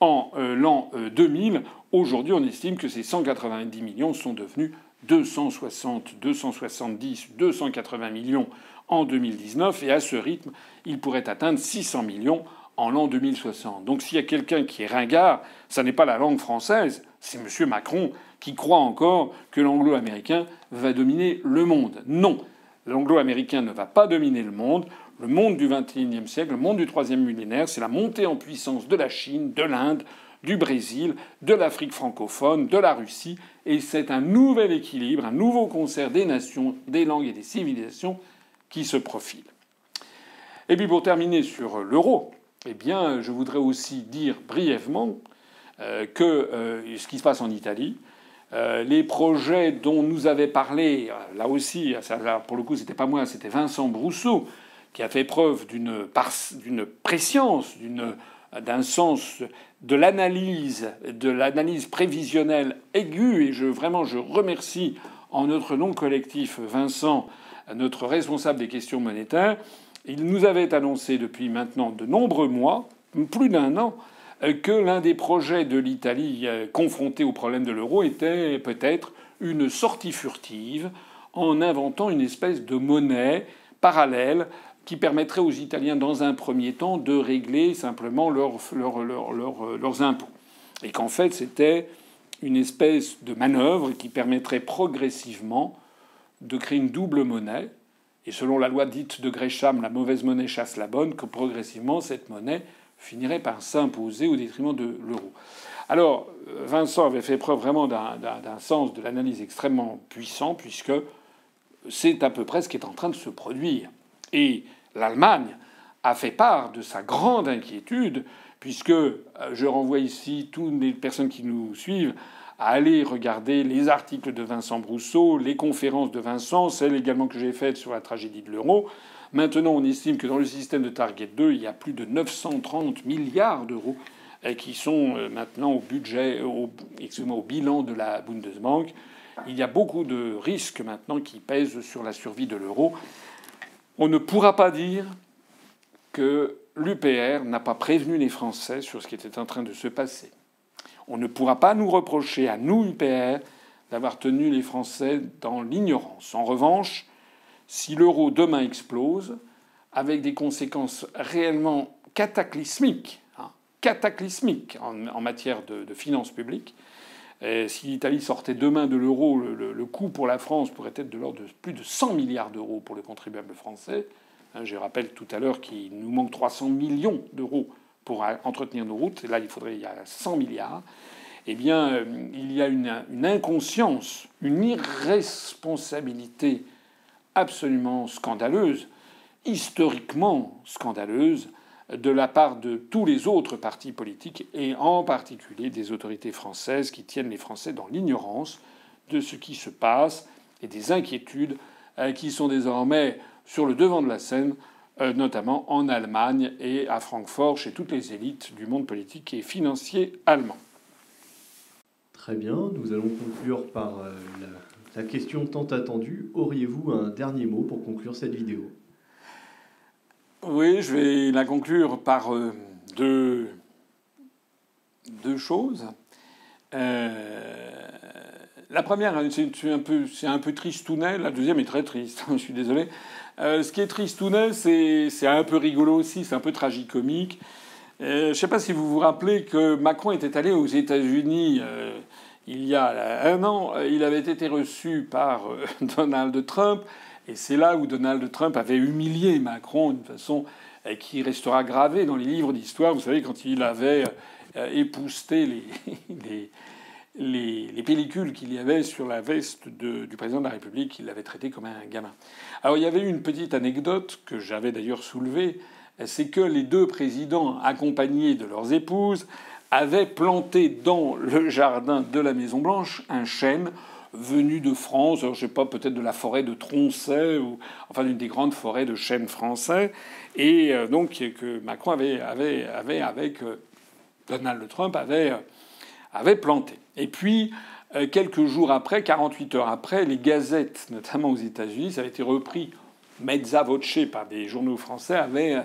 en euh, l'an 2000. Euh, Aujourd'hui, on estime que ces 190 millions sont devenus 260, 270, 280 millions en 2019. Et à ce rythme, ils pourraient atteindre 600 millions en l'an 2060. Donc s'il y a quelqu'un qui est ringard, ça n'est pas la langue française, c'est M. Macron qui croit encore que l'anglo-américain va dominer le monde. Non, l'anglo-américain ne va pas dominer le monde. Le monde du XXIe siècle, le monde du troisième millénaire, c'est la montée en puissance de la Chine, de l'Inde, du Brésil, de l'Afrique francophone, de la Russie, et c'est un nouvel équilibre, un nouveau concert des nations, des langues et des civilisations qui se profile. Et puis pour terminer sur l'euro, eh bien, je voudrais aussi dire brièvement euh, que euh, ce qui se passe en Italie, euh, les projets dont nous avait parlé, là aussi, pour le coup, c'était pas moi, c'était Vincent Brousseau, qui a fait preuve d'une préscience, d'un sens de l'analyse, de l'analyse prévisionnelle aiguë, et je, vraiment, je remercie en notre nom collectif, Vincent, notre responsable des questions monétaires, il nous avait annoncé depuis maintenant de nombreux mois, plus d'un an, que l'un des projets de l'Italie euh, confrontée au problème de l'euro était peut-être une sortie furtive en inventant une espèce de monnaie parallèle qui permettrait aux Italiens, dans un premier temps, de régler simplement leurs, leurs impôts. Et qu'en fait, c'était une espèce de manœuvre qui permettrait progressivement de créer une double monnaie. Et selon la loi dite de Gresham, la mauvaise monnaie chasse la bonne, que progressivement cette monnaie finirait par s'imposer au détriment de l'euro. Alors, Vincent avait fait preuve vraiment d'un sens de l'analyse extrêmement puissant, puisque c'est à peu près ce qui est en train de se produire. Et l'Allemagne a fait part de sa grande inquiétude, puisque euh, je renvoie ici toutes les personnes qui nous suivent à aller regarder les articles de Vincent Brousseau, les conférences de Vincent, celles également que j'ai faites sur la tragédie de l'euro. Maintenant, on estime que dans le système de Target 2, il y a plus de 930 milliards d'euros euh, qui sont euh, maintenant au budget, au, au bilan de la Bundesbank. Il y a beaucoup de risques maintenant qui pèsent sur la survie de l'euro. On ne pourra pas dire que l'UPR n'a pas prévenu les Français sur ce qui était en train de se passer. On ne pourra pas nous reprocher à nous, UPR, d'avoir tenu les Français dans l'ignorance. En revanche, si l'euro demain explose, avec des conséquences réellement cataclysmiques, hein, cataclysmiques en, matière de, finances publiques, si l'Italie sortait demain de l'euro, le, coût pour la France pourrait être de l'ordre de plus de 100 milliards d'euros pour le contribuable français. Hein, je rappelle tout à l'heure qu'il nous manque 300 millions d'euros pour entretenir nos routes. Là, il faudrait il y a 100 milliards. Eh bien, euh, il y a une, inconscience, une irresponsabilité absolument scandaleuse, historiquement scandaleuse, de la part de tous les autres partis politiques et en particulier des autorités françaises qui tiennent les Français dans l'ignorance de ce qui se passe et des inquiétudes euh, qui sont désormais sur le devant de la scène, notamment en Allemagne et à Francfort chez toutes les élites du monde politique et financier allemand. Très bien, nous allons conclure par euh, la, question tant attendue. Auriez-vous un dernier mot pour conclure cette vidéo? Oui, je vais la conclure par euh, deux, deux choses. la première, c'est un peu, un peu tristounet. La deuxième est très triste. [LAUGHS] je suis désolé. Euh, ce qui est tristounet, c'est un peu rigolo aussi, c'est un peu tragicomique. Euh, je ne sais pas si vous vous rappelez que Macron était allé aux États-Unis euh, il y a un an. Il avait été reçu par [LAUGHS] Donald Trump. Et c'est là où Donald Trump avait humilié Macron d'une façon qui restera gravée dans les livres d'histoire. Vous savez, quand il avait épousté les, [LAUGHS] les, pellicules qu'il y avait sur la veste du président de la République, il l'avait traité comme un gamin. Alors il y avait une petite anecdote que j'avais d'ailleurs soulevée, c'est que les deux présidents, accompagnés de leurs épouses, avaient planté dans le jardin de la Maison Blanche un chêne venu de France, alors je sais pas, peut-être de la forêt de Troncet, ou enfin d'une des grandes forêts de chênes français, et euh, donc que Macron avait, avec euh, Donald Trump avait euh, avait planté. Et puis, euh, quelques jours après, 48 heures après, les gazettes, notamment aux États-Unis, ça a été repris mezza voce par des journaux français, avaient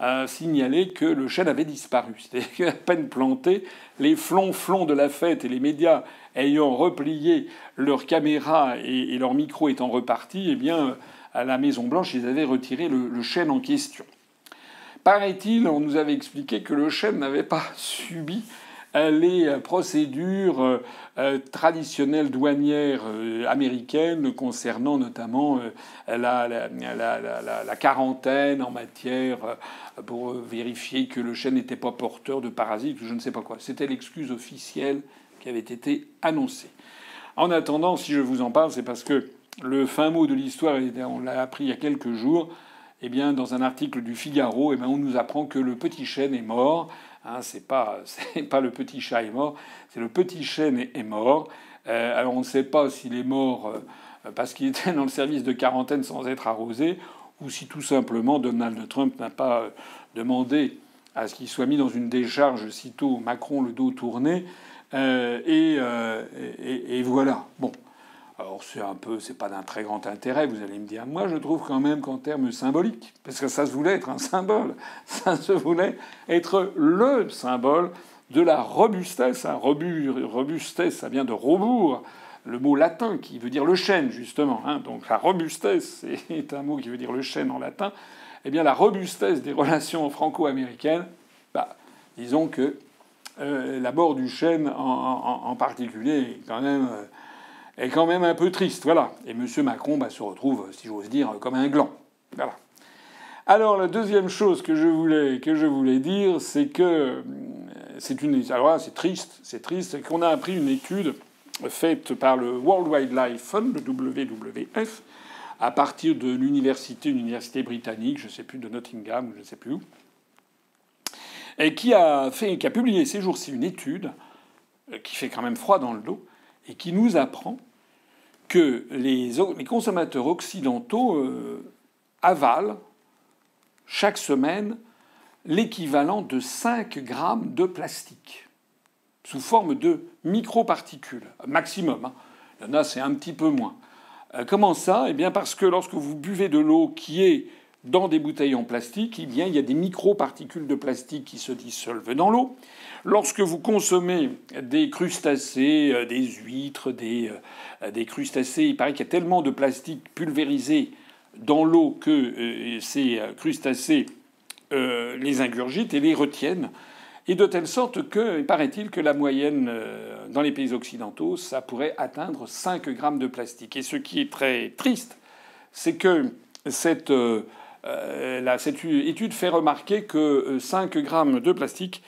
euh, signalé que le chêne avait disparu. [LAUGHS] C'était à peine planté, les flonflons de la fête et les médias ayant replié leurs caméras et, leurs micros étant repartis, eh bien, à la Maison Blanche, ils avaient retiré le chêne en question. Paraît-il, on nous avait expliqué que le chêne n'avait pas [LAUGHS] subi les procédures euh, euh, traditionnelles douanières euh, américaines concernant notamment la, la, quarantaine en matière pour vérifier que le chêne n'était pas porteur de parasites ou je ne sais pas quoi. C'était l'excuse officielle qui avait été annoncée. En attendant, si je vous en parle, c'est parce que le fin mot de l'histoire, on l'a appris il y a quelques jours, eh bien, dans un article du Figaro, eh bien, on nous apprend que le petit chêne est mort Hein, c'est pas [LAUGHS] pas le petit chat est mort, c'est le petit chêne est, mort. Euh, alors on ne sait pas s'il est mort euh, parce qu'il était dans le service de quarantaine sans être arrosé, ou si tout simplement Donald Trump n'a pas euh, demandé à ce qu'il soit mis dans une décharge sitôt Macron le dos tourné. Et, et, voilà. Bon. Alors c'est un peu, c'est pas d'un très grand intérêt, vous allez me dire. Moi, je trouve quand même qu'en termes symboliques, parce que ça se voulait être un symbole, [LAUGHS] ça se voulait être le symbole de la robustesse. Un robustesse, ça vient de rebours, le mot latin qui veut dire le chêne, justement. Hein. Donc la robustesse [LAUGHS] est un mot qui veut dire le chêne en latin. Eh bien, la robustesse des relations franco-américaines, bah, disons que euh, la mort du chêne en, particulier est quand même. Euh, est quand même un peu triste. Voilà. Et M. Macron bah, se retrouve, si j'ose dire, comme un gland. Voilà. Alors la deuxième chose que je voulais, que je voulais dire, c'est que euh, c'est une. Alors c'est triste, c'est triste, qu'on a appris une étude faite par le World Wildlife Fund, le WWF, à partir de l'université, une université britannique, je ne sais plus, de Nottingham, je ne sais plus où, et qui a, fait, qui a publié ces jours-ci une étude euh, qui fait quand même froid dans le dos, et qui nous apprend que les, consommateurs occidentaux euh, avalent chaque semaine l'équivalent de 5 grammes de plastique sous forme de microparticules, maximum. Hein. Il y en a, c'est un petit peu moins. Euh, comment ça? Eh bien parce que lorsque vous buvez de l'eau qui est dans des bouteilles en plastique, eh bien, il y a des microparticules de plastique qui se dissolvent dans l'eau. Lorsque vous consommez des crustacés, euh, des huîtres, des, euh, des crustacés, il paraît qu'il y a tellement de plastique pulvérisé dans l'eau que euh, ces crustacés les ingurgitent et les retiennent. Et de telle sorte que, paraît-il, que la moyenne dans les pays occidentaux, ça pourrait atteindre 5 grammes de plastique. Et ce qui est très triste, c'est que cette, cette étude fait remarquer que 5 grammes de plastique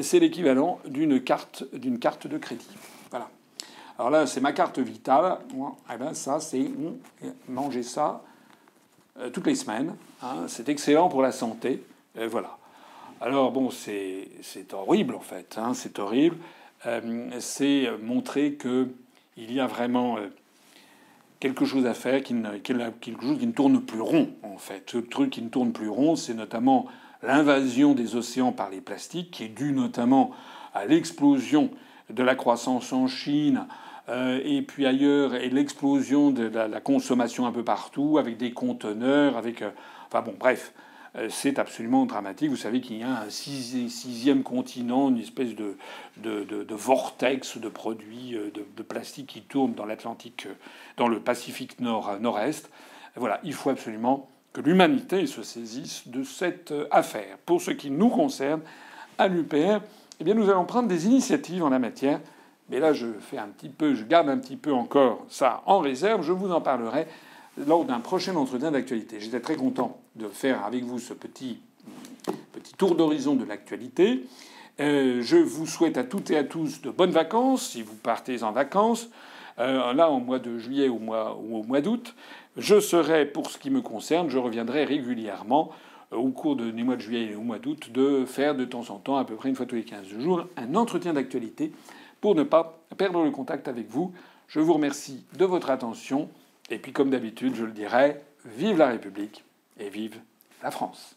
c'est l'équivalent d'une carte, d'une carte de crédit. Voilà. Alors là, c'est ma carte vitale. Eh ben, ça, c'est manger ça euh, toutes les semaines. Hein. C'est excellent pour la santé. voilà. Alors bon, c'est, horrible en fait. Hein. c'est horrible. Euh, c'est montrer que il y a vraiment euh, quelque chose à faire, qui ne, quelque chose qui ne tourne plus rond en fait. Ce truc qui ne tourne plus rond, c'est notamment l'invasion des océans par les plastiques, qui est due notamment à l'explosion de la croissance en Chine euh, et puis ailleurs, et l'explosion de la, consommation un peu partout, avec des conteneurs, avec... Euh, enfin bon, bref, c'est absolument dramatique. Vous savez qu'il y a un sixième continent, une espèce de, de, vortex de produits de, plastique qui tourne dans l'Atlantique, dans le Pacifique nord, nord-est. Voilà, il faut absolument que l'humanité se saisisse de cette euh, affaire. Pour ce qui nous concerne, à l'UPR, eh bien, nous allons prendre des initiatives en la matière. Mais là, je fais un petit peu, je garde un petit peu encore ça en réserve. Je vous en parlerai lors d'un prochain entretien d'actualité. J'étais très content de faire avec vous ce petit, petit tour d'horizon de l'actualité. Euh, je vous souhaite à toutes et à tous de bonnes vacances, si vous partez en vacances, euh, là, au mois de juillet ou, au mois d'août. Je serai, pour ce qui me concerne, je reviendrai régulièrement euh, au cours de, du mois de juillet et au mois d'août de faire de temps en temps, à peu près une fois tous les 15 jours, un entretien d'actualité pour ne pas perdre le contact avec vous. Je vous remercie de votre attention. Et puis, comme d'habitude, je le dirai, vive la République et vive la France.